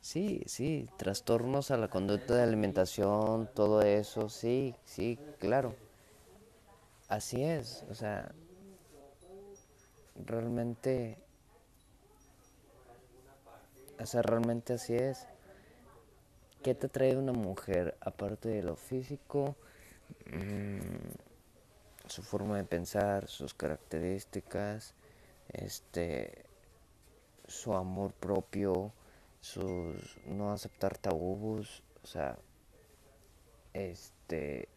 sí, sí, trastornos a la conducta de alimentación, todo eso, sí, sí, claro. Así es, o sea, realmente o sea, realmente así es. ¿Qué te trae una mujer aparte de lo físico? Mm, su forma de pensar, sus características, este, su amor propio, sus no aceptar tabús, o sea, este,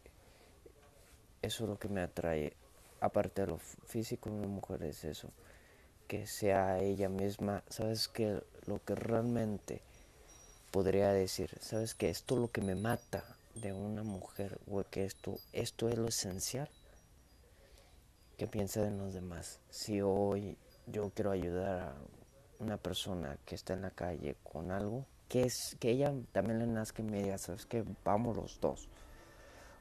eso es lo que me atrae, aparte de lo físico, una mujer es eso que sea ella misma, sabes que lo que realmente podría decir, sabes que esto es lo que me mata de una mujer, o que esto, esto es lo esencial, que piensa en los demás. Si hoy yo quiero ayudar a una persona que está en la calle con algo, que es que ella también le nazca y me diga, sabes que vamos los dos.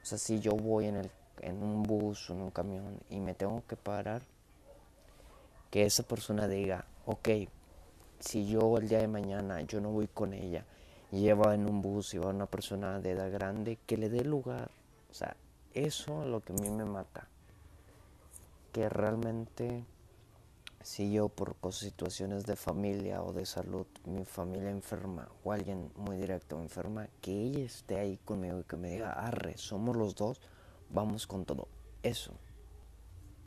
O sea, si yo voy en el en un bus o en un camión y me tengo que parar, que esa persona diga, ok, si yo el día de mañana yo no voy con ella y lleva en un bus y va una persona de edad grande, que le dé lugar. O sea, eso es lo que a mí me mata. Que realmente si yo por situaciones de familia o de salud, mi familia enferma o alguien muy directo enferma, que ella esté ahí conmigo y que me diga, arre, somos los dos, vamos con todo. Eso,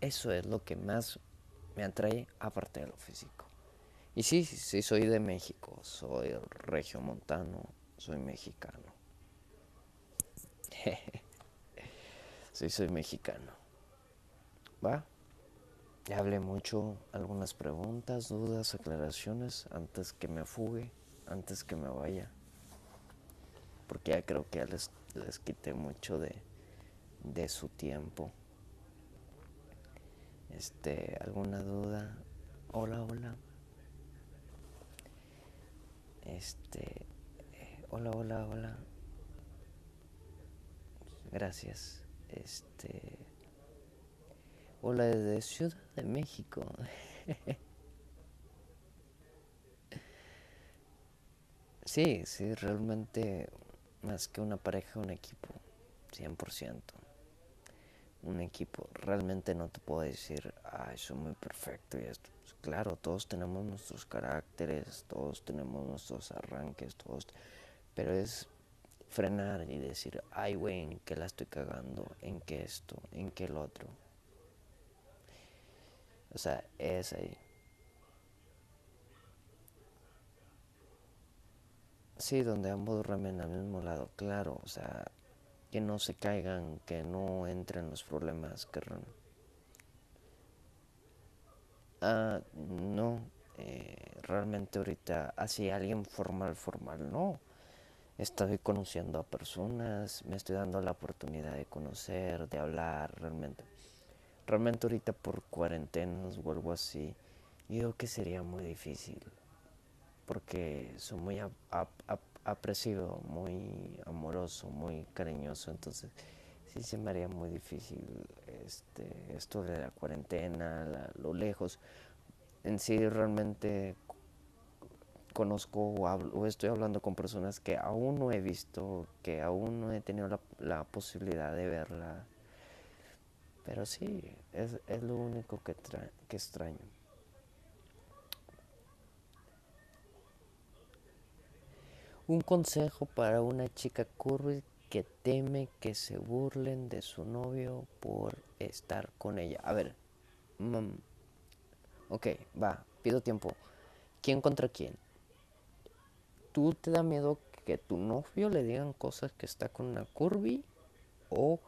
eso es lo que más me atrae aparte de lo físico. Y sí, sí, soy de México, soy regio montano, soy mexicano. <laughs> sí, soy mexicano. ¿Va? Ya hablé mucho, algunas preguntas, dudas, aclaraciones antes que me fugue, antes que me vaya. Porque ya creo que ya les, les quité mucho de, de su tiempo. Este, ¿alguna duda? Hola, hola. Este, eh, hola, hola, hola. Gracias. Este, hola desde Ciudad de México. <laughs> sí, sí, realmente más que una pareja, un equipo, 100% un equipo. Realmente no te puedo decir, ah, soy muy perfecto y esto. Pues claro, todos tenemos nuestros caracteres, todos tenemos nuestros arranques, todos. Pero es frenar y decir, ay, güey, ¿en qué la estoy cagando? ¿En qué esto? ¿En qué el otro? O sea, es ahí. Sí, donde ambos remen al mismo lado, claro, o sea, que no se caigan, que no entren los problemas que ah, no, eh, realmente ahorita así alguien formal, formal, no. Estoy conociendo a personas, me estoy dando la oportunidad de conocer, de hablar, realmente. Realmente ahorita por cuarentenas o algo así, yo creo que sería muy difícil, porque soy muy apresivo, muy amoroso, muy cariñoso, entonces sí se me haría muy difícil este, esto de la cuarentena, lo lejos. En sí realmente conozco o, estoy hablando con personas que aún no he visto, que aún no he tenido la, la posibilidad de verla. Pero sí, es, es lo único que, que extraño. Un consejo para una chica curvy que teme que se burlen de su novio por estar con ella. A ver, mm, ok, va, pido tiempo. ¿Quién contra quién? ¿Tú te da miedo que tu novio le digan cosas que está con una curvy? ¿O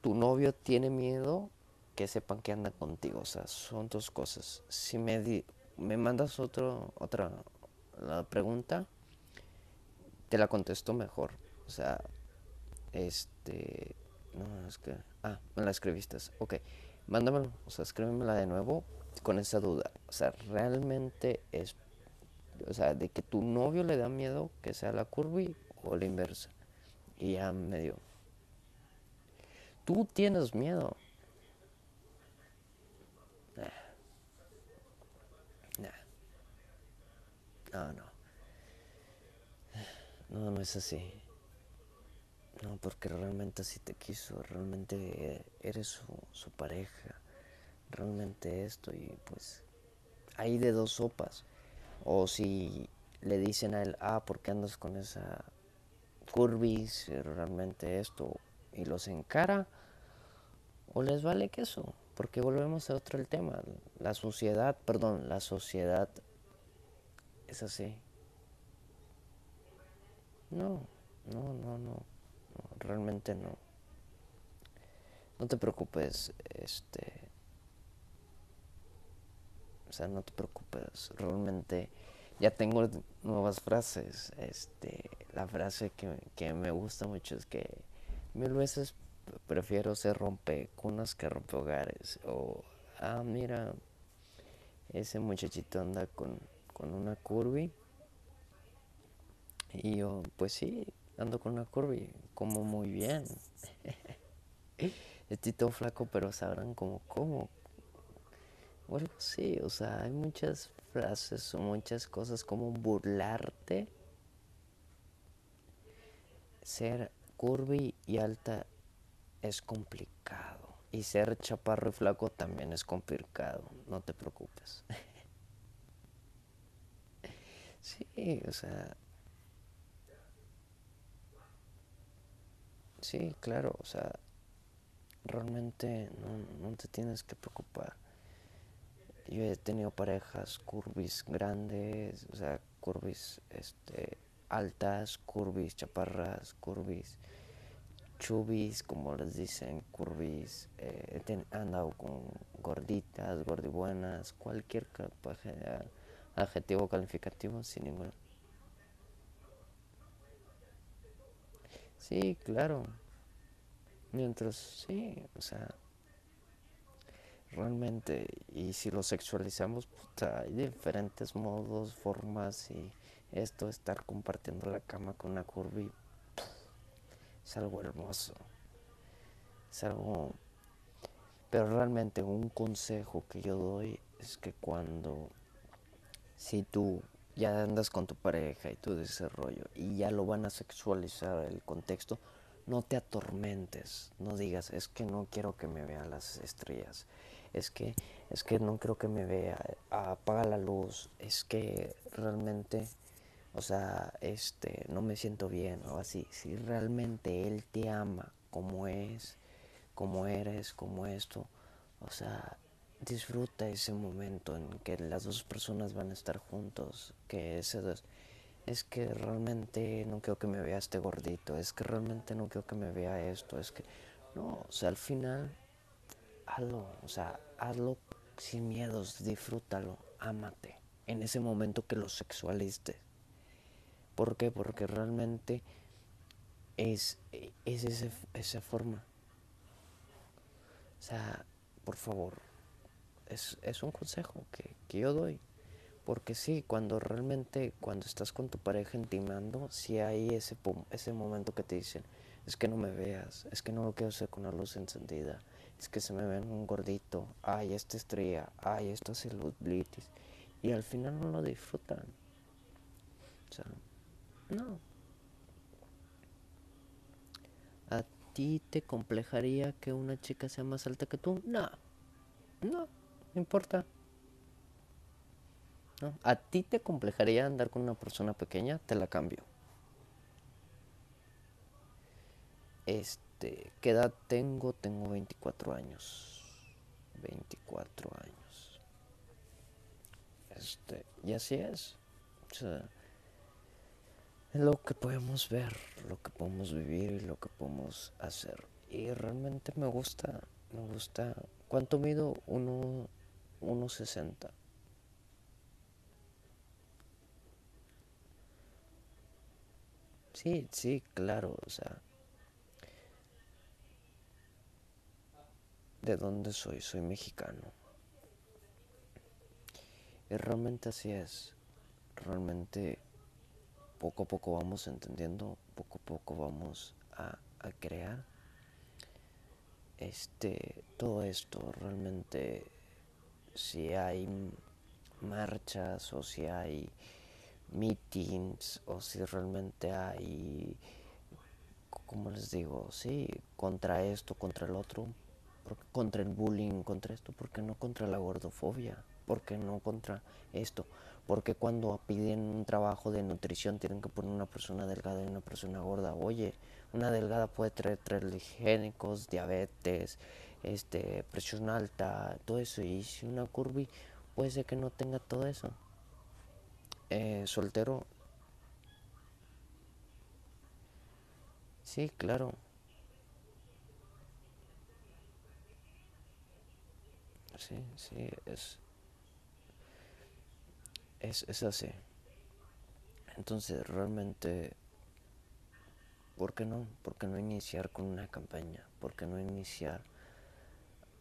tu novio tiene miedo que sepan que anda contigo? O sea, son dos cosas. Si me, me mandas otro, otra la pregunta, te la contesto mejor. O sea, este... No, es que... Ah, me la escribiste. Ok, mándamelo. O sea, escríbemela de nuevo con esa duda. O sea, realmente es, o sea, de que tu novio le da miedo que sea la curvy o la inversa. Y ya medio. Tú tienes miedo. No, no. No, no es así. No, porque realmente así te quiso, realmente eres su, su pareja realmente esto y pues hay de dos sopas. O si le dicen a él, ah, ¿por qué andas con esa curvis? Realmente esto y los encara. O les vale queso. Porque volvemos a otro el tema. La sociedad, perdón, la sociedad es así. No, no, no, no. realmente no. No te preocupes, este o sea, no te preocupes, realmente ya tengo nuevas frases. Este, la frase que, me gusta mucho es que mil veces prefiero ser rompecunas que hogares O, ah, mira, ese muchachito anda con, con una curvy. Y yo, pues sí, ando con una curvy, como muy bien. <laughs> Estoy todo flaco, pero sabrán como cómo, o algo así, o sea, hay muchas frases o muchas cosas como burlarte. Ser curvy y alta es complicado. Y ser chaparro y flaco también es complicado. No te preocupes. <laughs> sí, o sea. Sí, claro, o sea. Realmente no, te tienes que preocupar yo he tenido parejas curvis grandes, o sea, curvis este, altas, curvis chaparras, curvis chubis, como les dicen, curvis, eh, he andado con gorditas, gordibuenas, cualquier adjetivo calificativo sin ningún. Sí, claro. Mientras, sí, o sea, realmente y si lo sexualizamos hay diferentes modos formas y esto estar compartiendo la cama con una curvy es algo hermoso es algo pero realmente un consejo que yo doy es que cuando si tú ya andas con tu pareja y tu desarrollo y ya lo van a sexualizar el contexto no te atormentes no digas es que no quiero que me vean las estrellas es que, es que no creo que me vea, apaga la luz, es que realmente, o sea, este, no me siento bien o así. Si realmente él te ama como es, como eres, como esto, o sea, disfruta ese momento en que las dos personas van a estar juntos, que ese es que realmente no quiero que me vea este gordito, es que realmente no quiero que me vea esto, es que no, o sea, al final hazlo, o sea, hazlo sin miedos, disfrútalo, ámate en ese momento que lo sexualiste. ¿Por qué? Porque realmente es, es ese, esa forma. O sea, por favor, es, es un consejo que, que, yo doy. Porque sí, cuando realmente, cuando estás con tu pareja intimando, si hay ese, ese momento que te dicen, es que no me veas, es que no lo quiero hacer con la luz encendida, es que se me ven un gordito, ay, esta estrella, ay, esta celulitis. Y al final no lo disfrutan. O sea, no. ¿A ti te complejaría que una chica sea más alta que tú? No. No, no importa. ¿A ti te complejaría andar con una persona pequeña? Te la cambio. Este, ¿qué edad tengo? Tengo 24 años. 24 años. Este, y así es. O sea, es lo que podemos ver, lo que podemos vivir y lo que podemos hacer. Y realmente me gusta, me gusta. ¿Cuánto mido? Uno 1.60. Sí, sí, claro, o sea. ¿De dónde soy? Soy mexicano. Y realmente así es. Realmente poco a poco vamos entendiendo, poco a poco vamos a, a crear este todo esto realmente si hay marchas o si hay meetings o si realmente hay, como les digo, sí, contra esto, contra el otro, contra el bullying, contra esto, porque no contra la gordofobia? porque no contra esto? Porque cuando piden un trabajo de nutrición tienen que poner una persona delgada y una persona gorda? Oye, una delgada puede traer triglicénicos, diabetes, este, presión alta, todo eso. Y si una curvy puede ser que no tenga todo eso eh, soltero. Sí, claro. Sí, sí, es, es, es así. Entonces, realmente, ¿por qué no? ¿Por qué no iniciar con una campaña? ¿Por qué no iniciar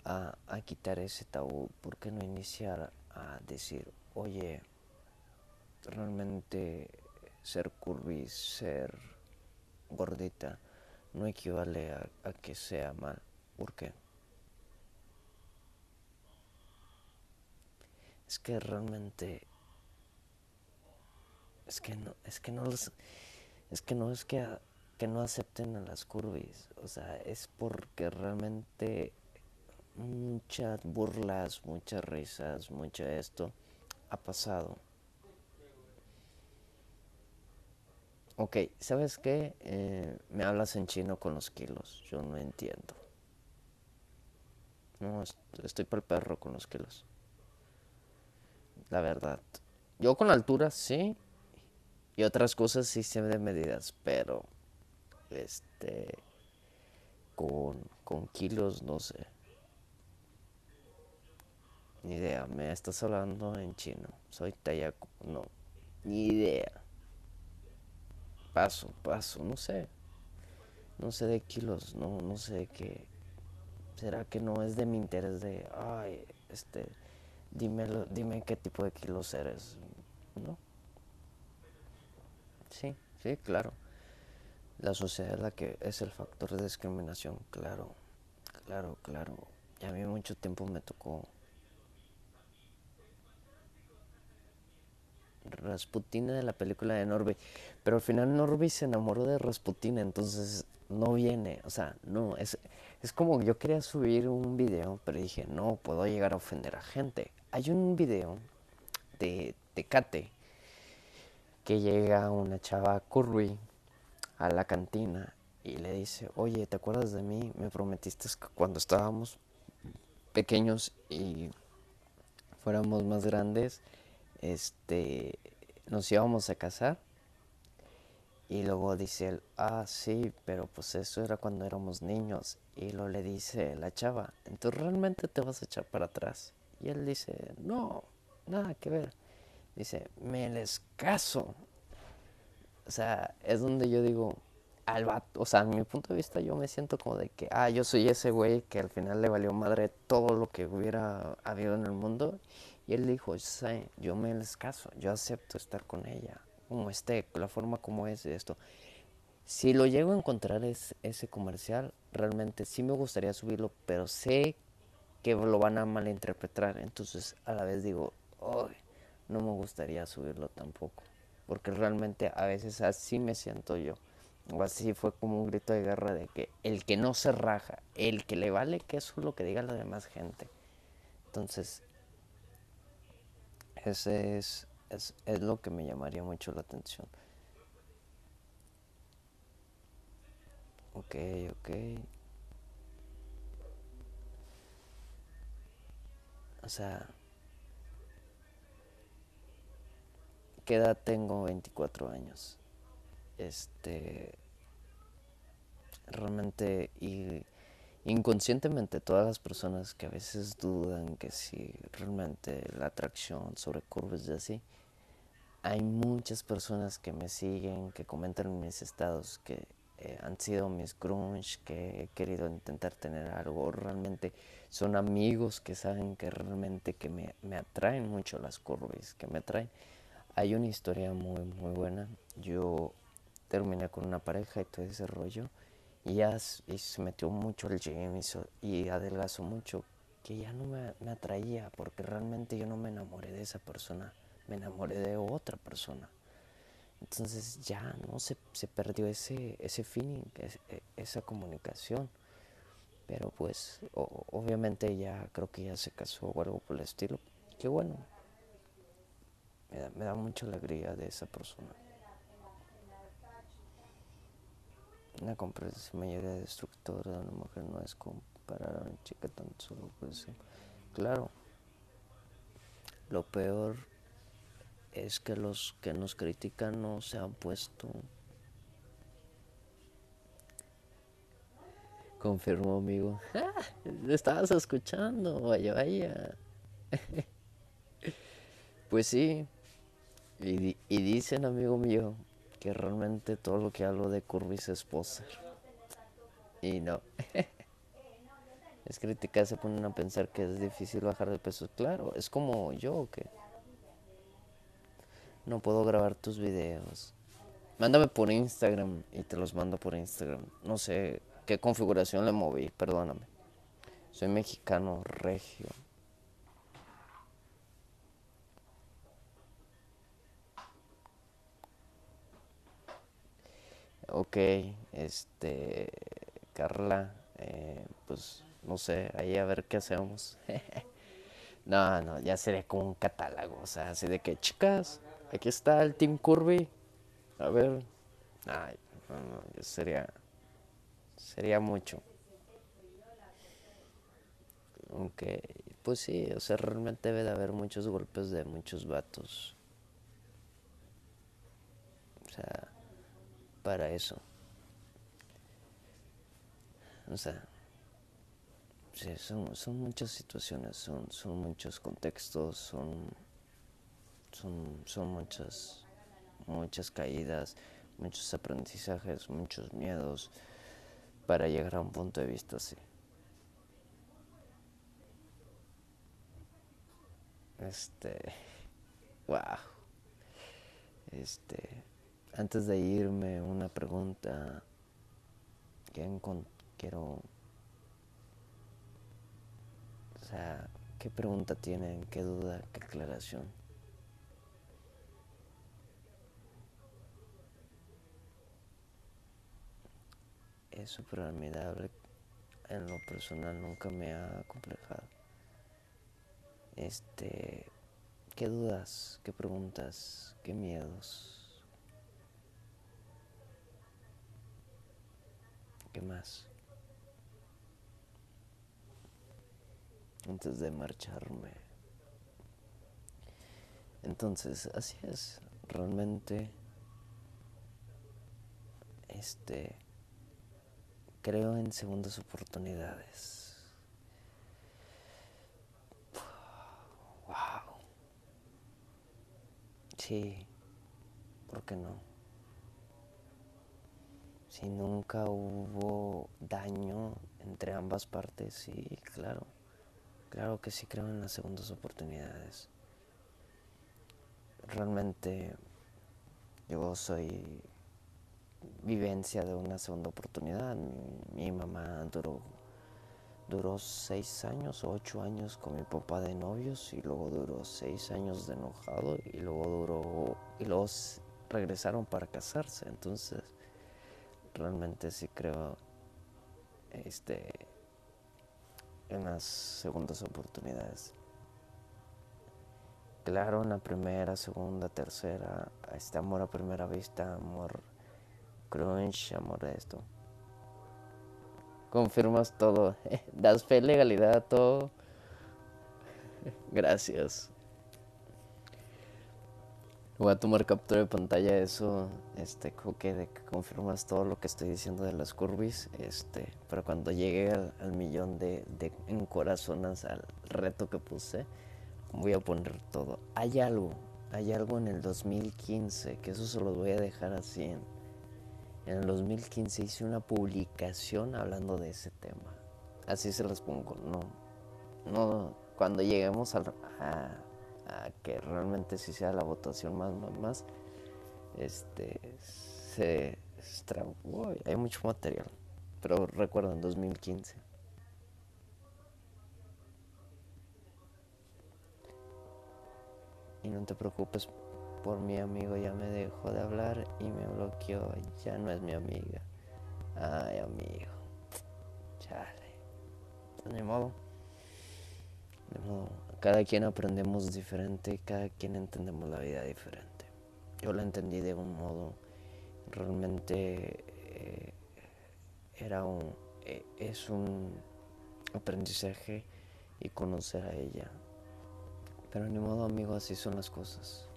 a, quitar ese tabú? ¿Por qué no iniciar a decir, oye, realmente ser curvy, ser gordita, no equivale a, que sea mal. ¿Por qué? Es que realmente es que no es que no los, es que no es que, que no acepten a las curvis, o sea, es porque realmente muchas burlas, muchas risas, mucho esto ha pasado Ok, ¿sabes qué? Eh, me hablas en chino con los kilos. Yo no entiendo. No, estoy para el perro con los kilos. La verdad. Yo con la altura sí. Y otras cosas sí sé de medidas. Pero. Este. Con, con kilos no sé. Ni idea. Me estás hablando en chino. Soy Tayaku. No. Ni idea paso, paso, no sé. No sé de kilos, no, no sé de qué. ¿Será que no es de mi interés de, ay, este, dímelo, dime qué tipo de kilos eres? ¿No? Sí, sí, claro. La sociedad es la que es el factor de discriminación, claro, claro, claro. Y a mí mucho tiempo me tocó Rasputina de la película de Norby. Pero al final Norby se enamoró de Rasputina, entonces no viene. O sea, no, es, es como yo quería subir un video, pero dije, no, puedo llegar a ofender a gente. Hay un video de Tecate que llega una chava curvy a la cantina y le dice, oye, ¿te acuerdas de mí? Me prometiste que cuando estábamos pequeños y fuéramos más grandes, este, nos íbamos a casar. Y luego dice él, ah, sí, pero pues eso era cuando éramos niños. Y lo le dice la chava, entonces realmente te vas a echar para atrás. Y él dice, no, nada que ver. Dice, me les caso. O sea, es donde yo digo, al vato, o sea, en mi punto de vista yo me siento como de que, ah, yo soy ese güey que al final le valió madre todo lo que hubiera habido en el mundo y él dijo, yo me les caso, yo acepto estar con ella, como esté, la forma como es esto. Si lo llego a encontrar es, ese comercial, realmente sí me gustaría subirlo, pero sé que lo van a malinterpretar. Entonces a la vez digo, no me gustaría subirlo tampoco. Porque realmente a veces así me siento yo. O así fue como un grito de guerra de que el que no se raja, el que le vale que eso es lo que diga la demás gente. Entonces ese es, es, es lo que me llamaría mucho la atención. Ok, ok. O sea, ¿qué edad tengo? 24 años. Este, realmente y inconscientemente todas las personas que a veces dudan que si realmente la atracción sobre curvas y así, hay muchas personas que me siguen, que comentan en mis estados, que eh, han sido mis grunge, que he querido intentar tener algo, realmente son amigos que saben que realmente que me, me atraen mucho las curvas, que me atraen. Hay una historia muy, muy buena. Yo terminé con una pareja y todo ese rollo, y ya y se metió mucho al gym y, adelgazó mucho, que ya no me, me atraía, porque realmente yo no me enamoré de esa persona, me enamoré de otra persona. Entonces ya no se, se perdió ese, ese feeling, e, esa comunicación. Pero pues obviamente ya creo que ya se casó o algo por el estilo. Qué bueno. Me da, me da mucha alegría de esa persona. Una comprensión mayoría destructora de una mujer no es comparar a una chica tan solo pues claro lo peor es que los que nos critican no se han puesto. Confirmó amigo. <laughs> Ah, estabas escuchando, vaya, vaya. <laughs> pues sí. Y, y, dicen, amigo mío, que realmente todo lo que hablo de Curvis es poser. Y no. <laughs> es criticar, se ponen a pensar que es difícil bajar de peso. Claro, es como yo que no puedo grabar tus videos. Mándame por Instagram y te los mando por Instagram. No sé qué configuración le moví, perdóname. Soy mexicano regio. Ok, este, Carla, eh, pues no sé, ahí a ver qué hacemos. <laughs> no, no, ya sería como un catálogo, o sea, así de que, chicas, Aquí está el Team Curvy. A ver. Ay, no, no, sería. Sería mucho. Aunque, pues sí, o sea, realmente debe de haber muchos golpes de muchos vatos. O sea, para eso. O sea, son, son muchas situaciones, son, son muchos contextos, son son, son muchas, muchas caídas, muchos aprendizajes, muchos miedos para llegar a un punto de vista así. Este, <laughs> wow. Este, antes de irme, una pregunta que quiero, o sea, ¿qué pregunta tienen? ¿Qué duda? ¿Qué aclaración? es súper admirable. En lo personal nunca me ha complejado. Este, ¿qué dudas? ¿Qué preguntas? ¿Qué miedos? ¿Qué más? Antes de marcharme. Entonces, así es. Realmente, este creo en segundas oportunidades. Wow. Sí, ¿por qué no? Si nunca hubo daño entre ambas partes, sí, claro. Claro que sí creo en las segundas oportunidades. Realmente yo soy vivencia de una segunda oportunidad. Mi, mamá duró, duró seis años o ocho años con mi papá de novios y luego duró seis años de enojado y luego duró y luego regresaron para casarse. Entonces realmente sí creo este en las segundas oportunidades. Claro, en la primera, segunda, tercera, este amor a primera vista, amor crunch, amor de esto. confirmas todo. <laughs> Das fe, legalidad a todo. <laughs> Gracias. Voy a tomar captura de pantalla eso, este, que, de que confirmas todo lo que estoy diciendo de las curvis, este, pero cuando llegue al, millón de, de al reto que puse, voy a poner todo. Hay algo, hay algo en el 2015, que eso se lo voy a dejar así. En, en el 2015 hice una publicación hablando de ese tema. Así se los pongo, no, no, cuando lleguemos a a que realmente si sea la votación más, más, más, este, se hay mucho material. Pero recuerdo en 2015. Y no te preocupes por mi amigo, ya me dejó de hablar y me bloqueó, ya no es mi amiga. Ay, amigo. Chale. De modo. De modo cada quien aprendemos diferente, cada quien entendemos la vida diferente. Yo la entendí de un modo, realmente eh, era un, eh, es un aprendizaje y conocer a ella. Pero ni modo amigo, así son las cosas.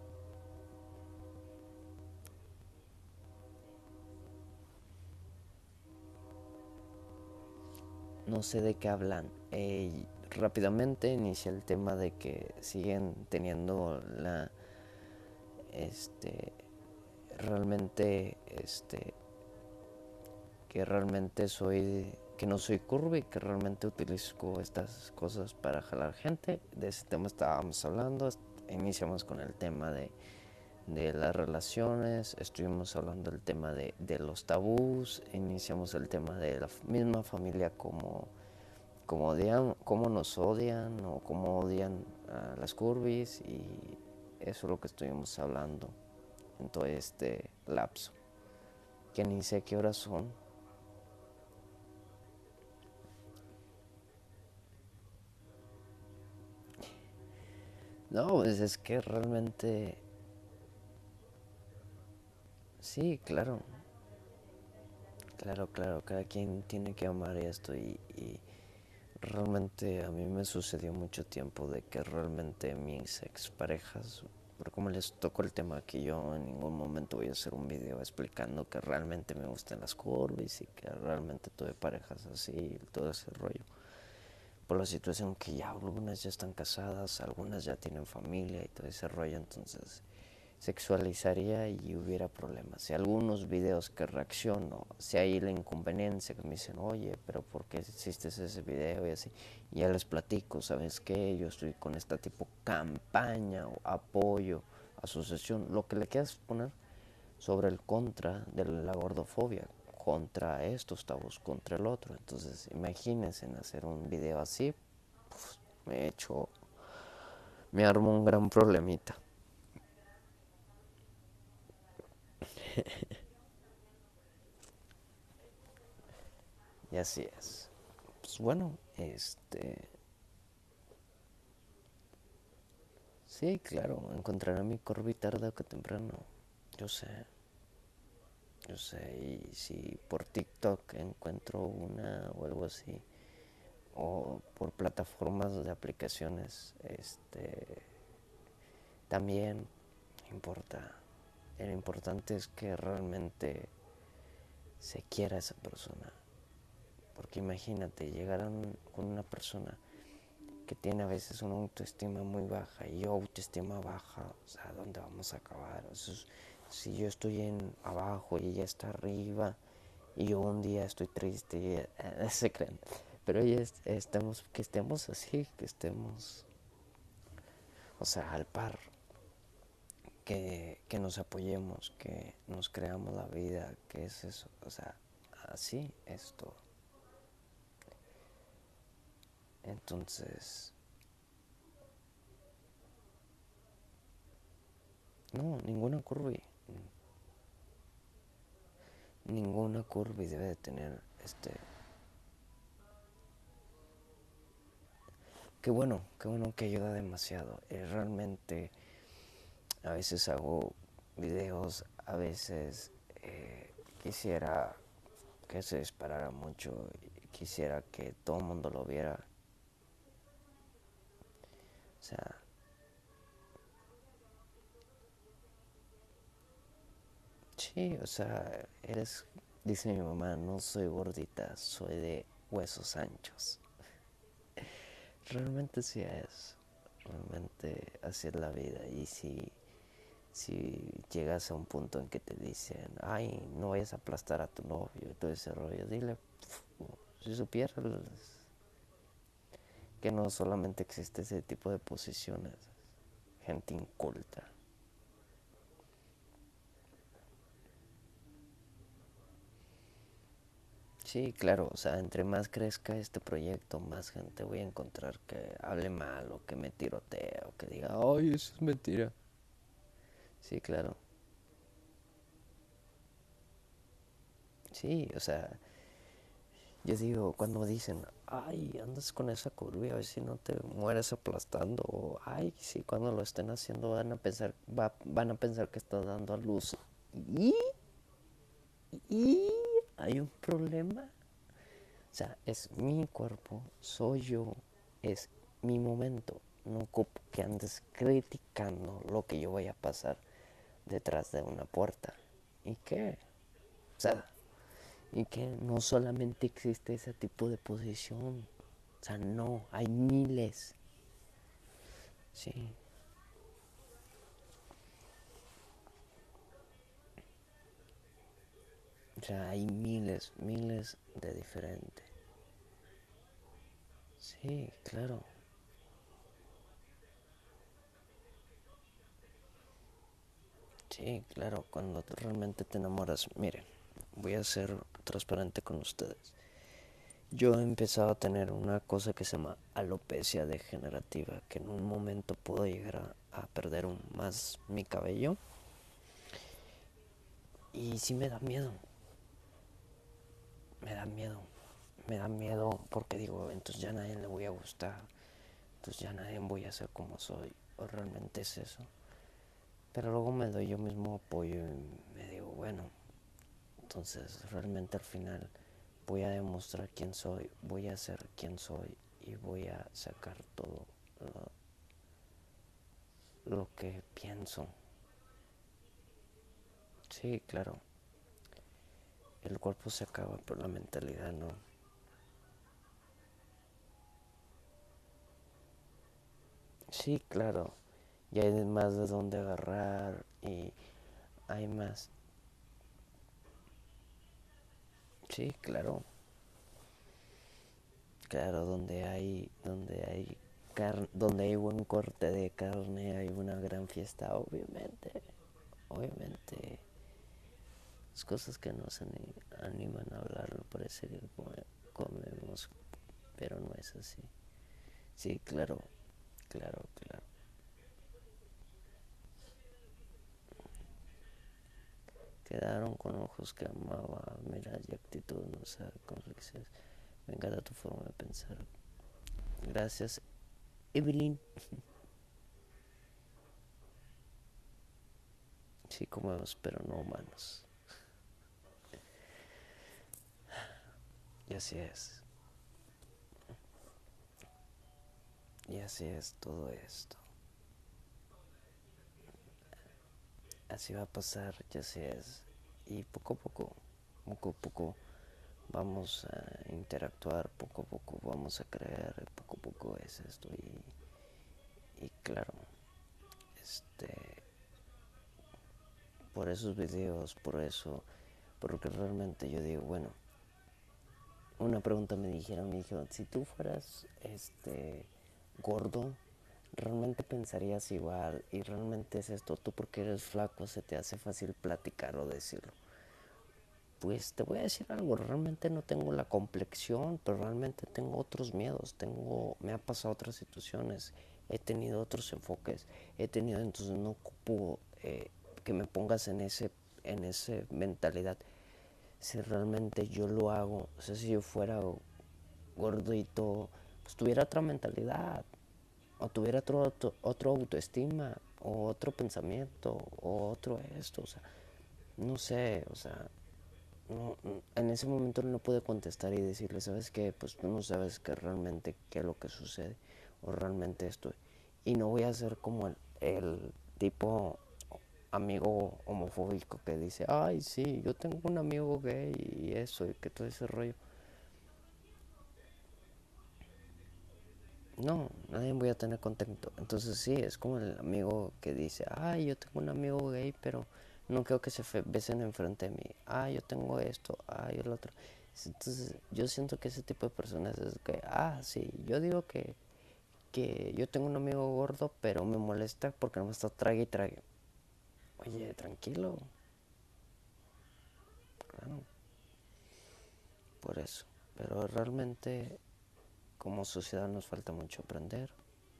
No sé de qué hablan rápidamente inicia el tema de que siguen teniendo la este realmente este que realmente soy que no soy curvy que realmente utilizo estas cosas para jalar gente. De ese tema estábamos hablando iniciamos con el tema de, de las relaciones estuvimos hablando del tema de, de los tabús iniciamos el tema de la misma familia como cómo, odian, cómo nos odian o cómo odian a las curvis y eso es lo que estuvimos hablando en todo este lapso. Que ni sé qué horas son. No, pues es que realmente... Sí, claro. Claro, claro, cada quien tiene que amar esto y realmente a mí me sucedió mucho tiempo de que realmente mis exparejas, por como les tocó el tema que yo en ningún momento voy a hacer un video explicando que realmente me gustan las curvas y que realmente tuve parejas así y todo ese rollo. Por la situación que ya algunas ya están casadas, algunas ya tienen familia y todo ese rollo, entonces sexualizaría y hubiera problemas. Si algunos videos que reacciono, si hay la inconveniencia que me dicen, oye, pero ¿por qué hiciste ese video y así? Y ya les platico, ¿sabes qué? Yo estoy con esta tipo campaña o apoyo, asociación, lo que le quieras poner sobre el contra de la gordofobia, contra estos tabús, contra el otro. Entonces, imagínense en hacer un video así, pues, me he hecho, me armo un gran problemita. <laughs> y así es. Pues bueno, este... Sí, claro, encontraré mi Corby tarde o que temprano. Yo sé. Yo sé, y si por TikTok encuentro una o algo así, o por plataformas de aplicaciones, este, también importa. Lo importante es que realmente se quiera esa persona. Porque imagínate, llegar con una persona que tiene a veces una autoestima muy baja y yo autoestima baja, o sea, ¿dónde vamos a acabar? si yo estoy en abajo y ella está arriba y yo un día estoy triste ella, <laughs> se creen. Pero ella estemos, que estemos así, que estemos, o sea, al par que, nos apoyemos, que nos creamos la vida, que es eso, o sea, así es todo. Entonces, no, ninguna curva, ninguna curva debe de tener este qué bueno, qué bueno que ayuda demasiado. Es realmente a veces hago videos, a veces eh, quisiera que se disparara mucho quisiera que todo el mundo lo viera. O sea, sí, o sea, eres, dice mi mamá, no soy gordita, soy de huesos anchos. <laughs> Realmente sí es, realmente así es la vida y si si llegas a un punto en que te dicen, ay, no vayas a aplastar a tu novio y todo ese rollo, dile, si supieras que no solamente existe ese tipo de posiciones, gente inculta. Sí, claro, o sea, entre más crezca este proyecto, más gente voy a encontrar que hable mal o que me tirotee o que diga, ay, eso es mentira. Sí, claro. Sí, o sea, yo digo, cuando dicen, ay, andas con esa curva, a ver si no te mueres aplastando, o ay, sí, cuando lo estén haciendo van a pensar, van a pensar que estás dando a luz. Y, y hay un problema. O sea, es mi cuerpo, soy yo, es mi momento. No que andes criticando lo que yo voy a pasar detrás de una puerta. ¿Y qué? O sea, y que no solamente existe ese tipo de posición. O sea, no, hay miles. Sí. O sea, hay miles, miles de diferentes. Sí, claro. Sí, claro, cuando realmente te enamoras, miren, voy a ser transparente con ustedes. Yo he empezado a tener una cosa que se llama alopecia degenerativa, que en un momento puedo llegar a, perder un, más mi cabello. Y sí me da miedo. Me da miedo. Me da miedo porque digo, entonces ya a nadie le voy a gustar. Entonces ya nadie voy a ser como soy. O realmente es eso. Pero luego me doy yo mismo apoyo y me digo, bueno, entonces realmente al final voy a demostrar quién soy, voy a ser quién soy y voy a sacar todo lo, que pienso. Sí, claro. El cuerpo se acaba, pero la mentalidad no. Sí, claro y hay más de dónde agarrar y hay más. Sí, claro. Claro, donde hay, donde hay carne, donde hay un corte de carne, hay una gran fiesta, obviamente. Obviamente. Las cosas que nos animan a hablar, no parece que comemos, pero no es así. Sí, claro, claro, claro. Quedaron con ojos que amaba, miras y actitud, no sé, dices Venga de tu forma de pensar. Gracias, Evelyn. <laughs> Sí, comemos, pero no humanos. Y así es. Y así es todo esto. Así va a pasar, ya es. Y poco a poco, poco a poco vamos a interactuar, poco a poco vamos a crear, poco a poco es esto. Y, y claro, este, por esos videos, por eso, porque realmente yo digo, bueno, una pregunta me dijeron, me dijeron, si tú fueras este gordo, realmente pensarías igual y realmente es esto, tú porque eres flaco se te hace fácil platicar o decirlo. Pues te voy a decir algo, realmente no tengo la complexión, pero realmente tengo otros miedos, tengo, me ha pasado otras situaciones, he tenido otros enfoques, he tenido, entonces no ocupo eh, que me pongas en ese, en esa mentalidad. Si realmente yo lo hago, o si yo fuera gordito, pues tuviera otra mentalidad, o tuviera otro, otro, autoestima, o otro pensamiento, o otro esto, o sea, no sé, o sea, no, en ese momento no pude contestar y decirle, ¿sabes qué? Pues tú no sabes que realmente qué es lo que sucede o realmente estoy. Y no voy a ser como el tipo amigo homofóbico que dice, ay, sí, yo tengo un amigo gay y eso, y que todo ese rollo. No, nadie voy a tener contento. Entonces sí, es como el amigo que dice, ay, yo tengo un amigo gay, pero no creo que se besen enfrente de mí. Ah, yo tengo esto, ay, el otro. Entonces yo siento que ese tipo de personas es que, ah, sí, yo digo que, que yo tengo un amigo gordo, pero me molesta porque no me está trague y trague. Oye, tranquilo. Por eso. Pero realmente como sociedad nos falta mucho aprender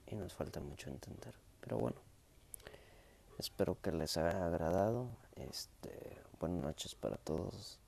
y nos falta mucho entender. Pero bueno, espero que les haya agradado. Este, buenas noches para todos.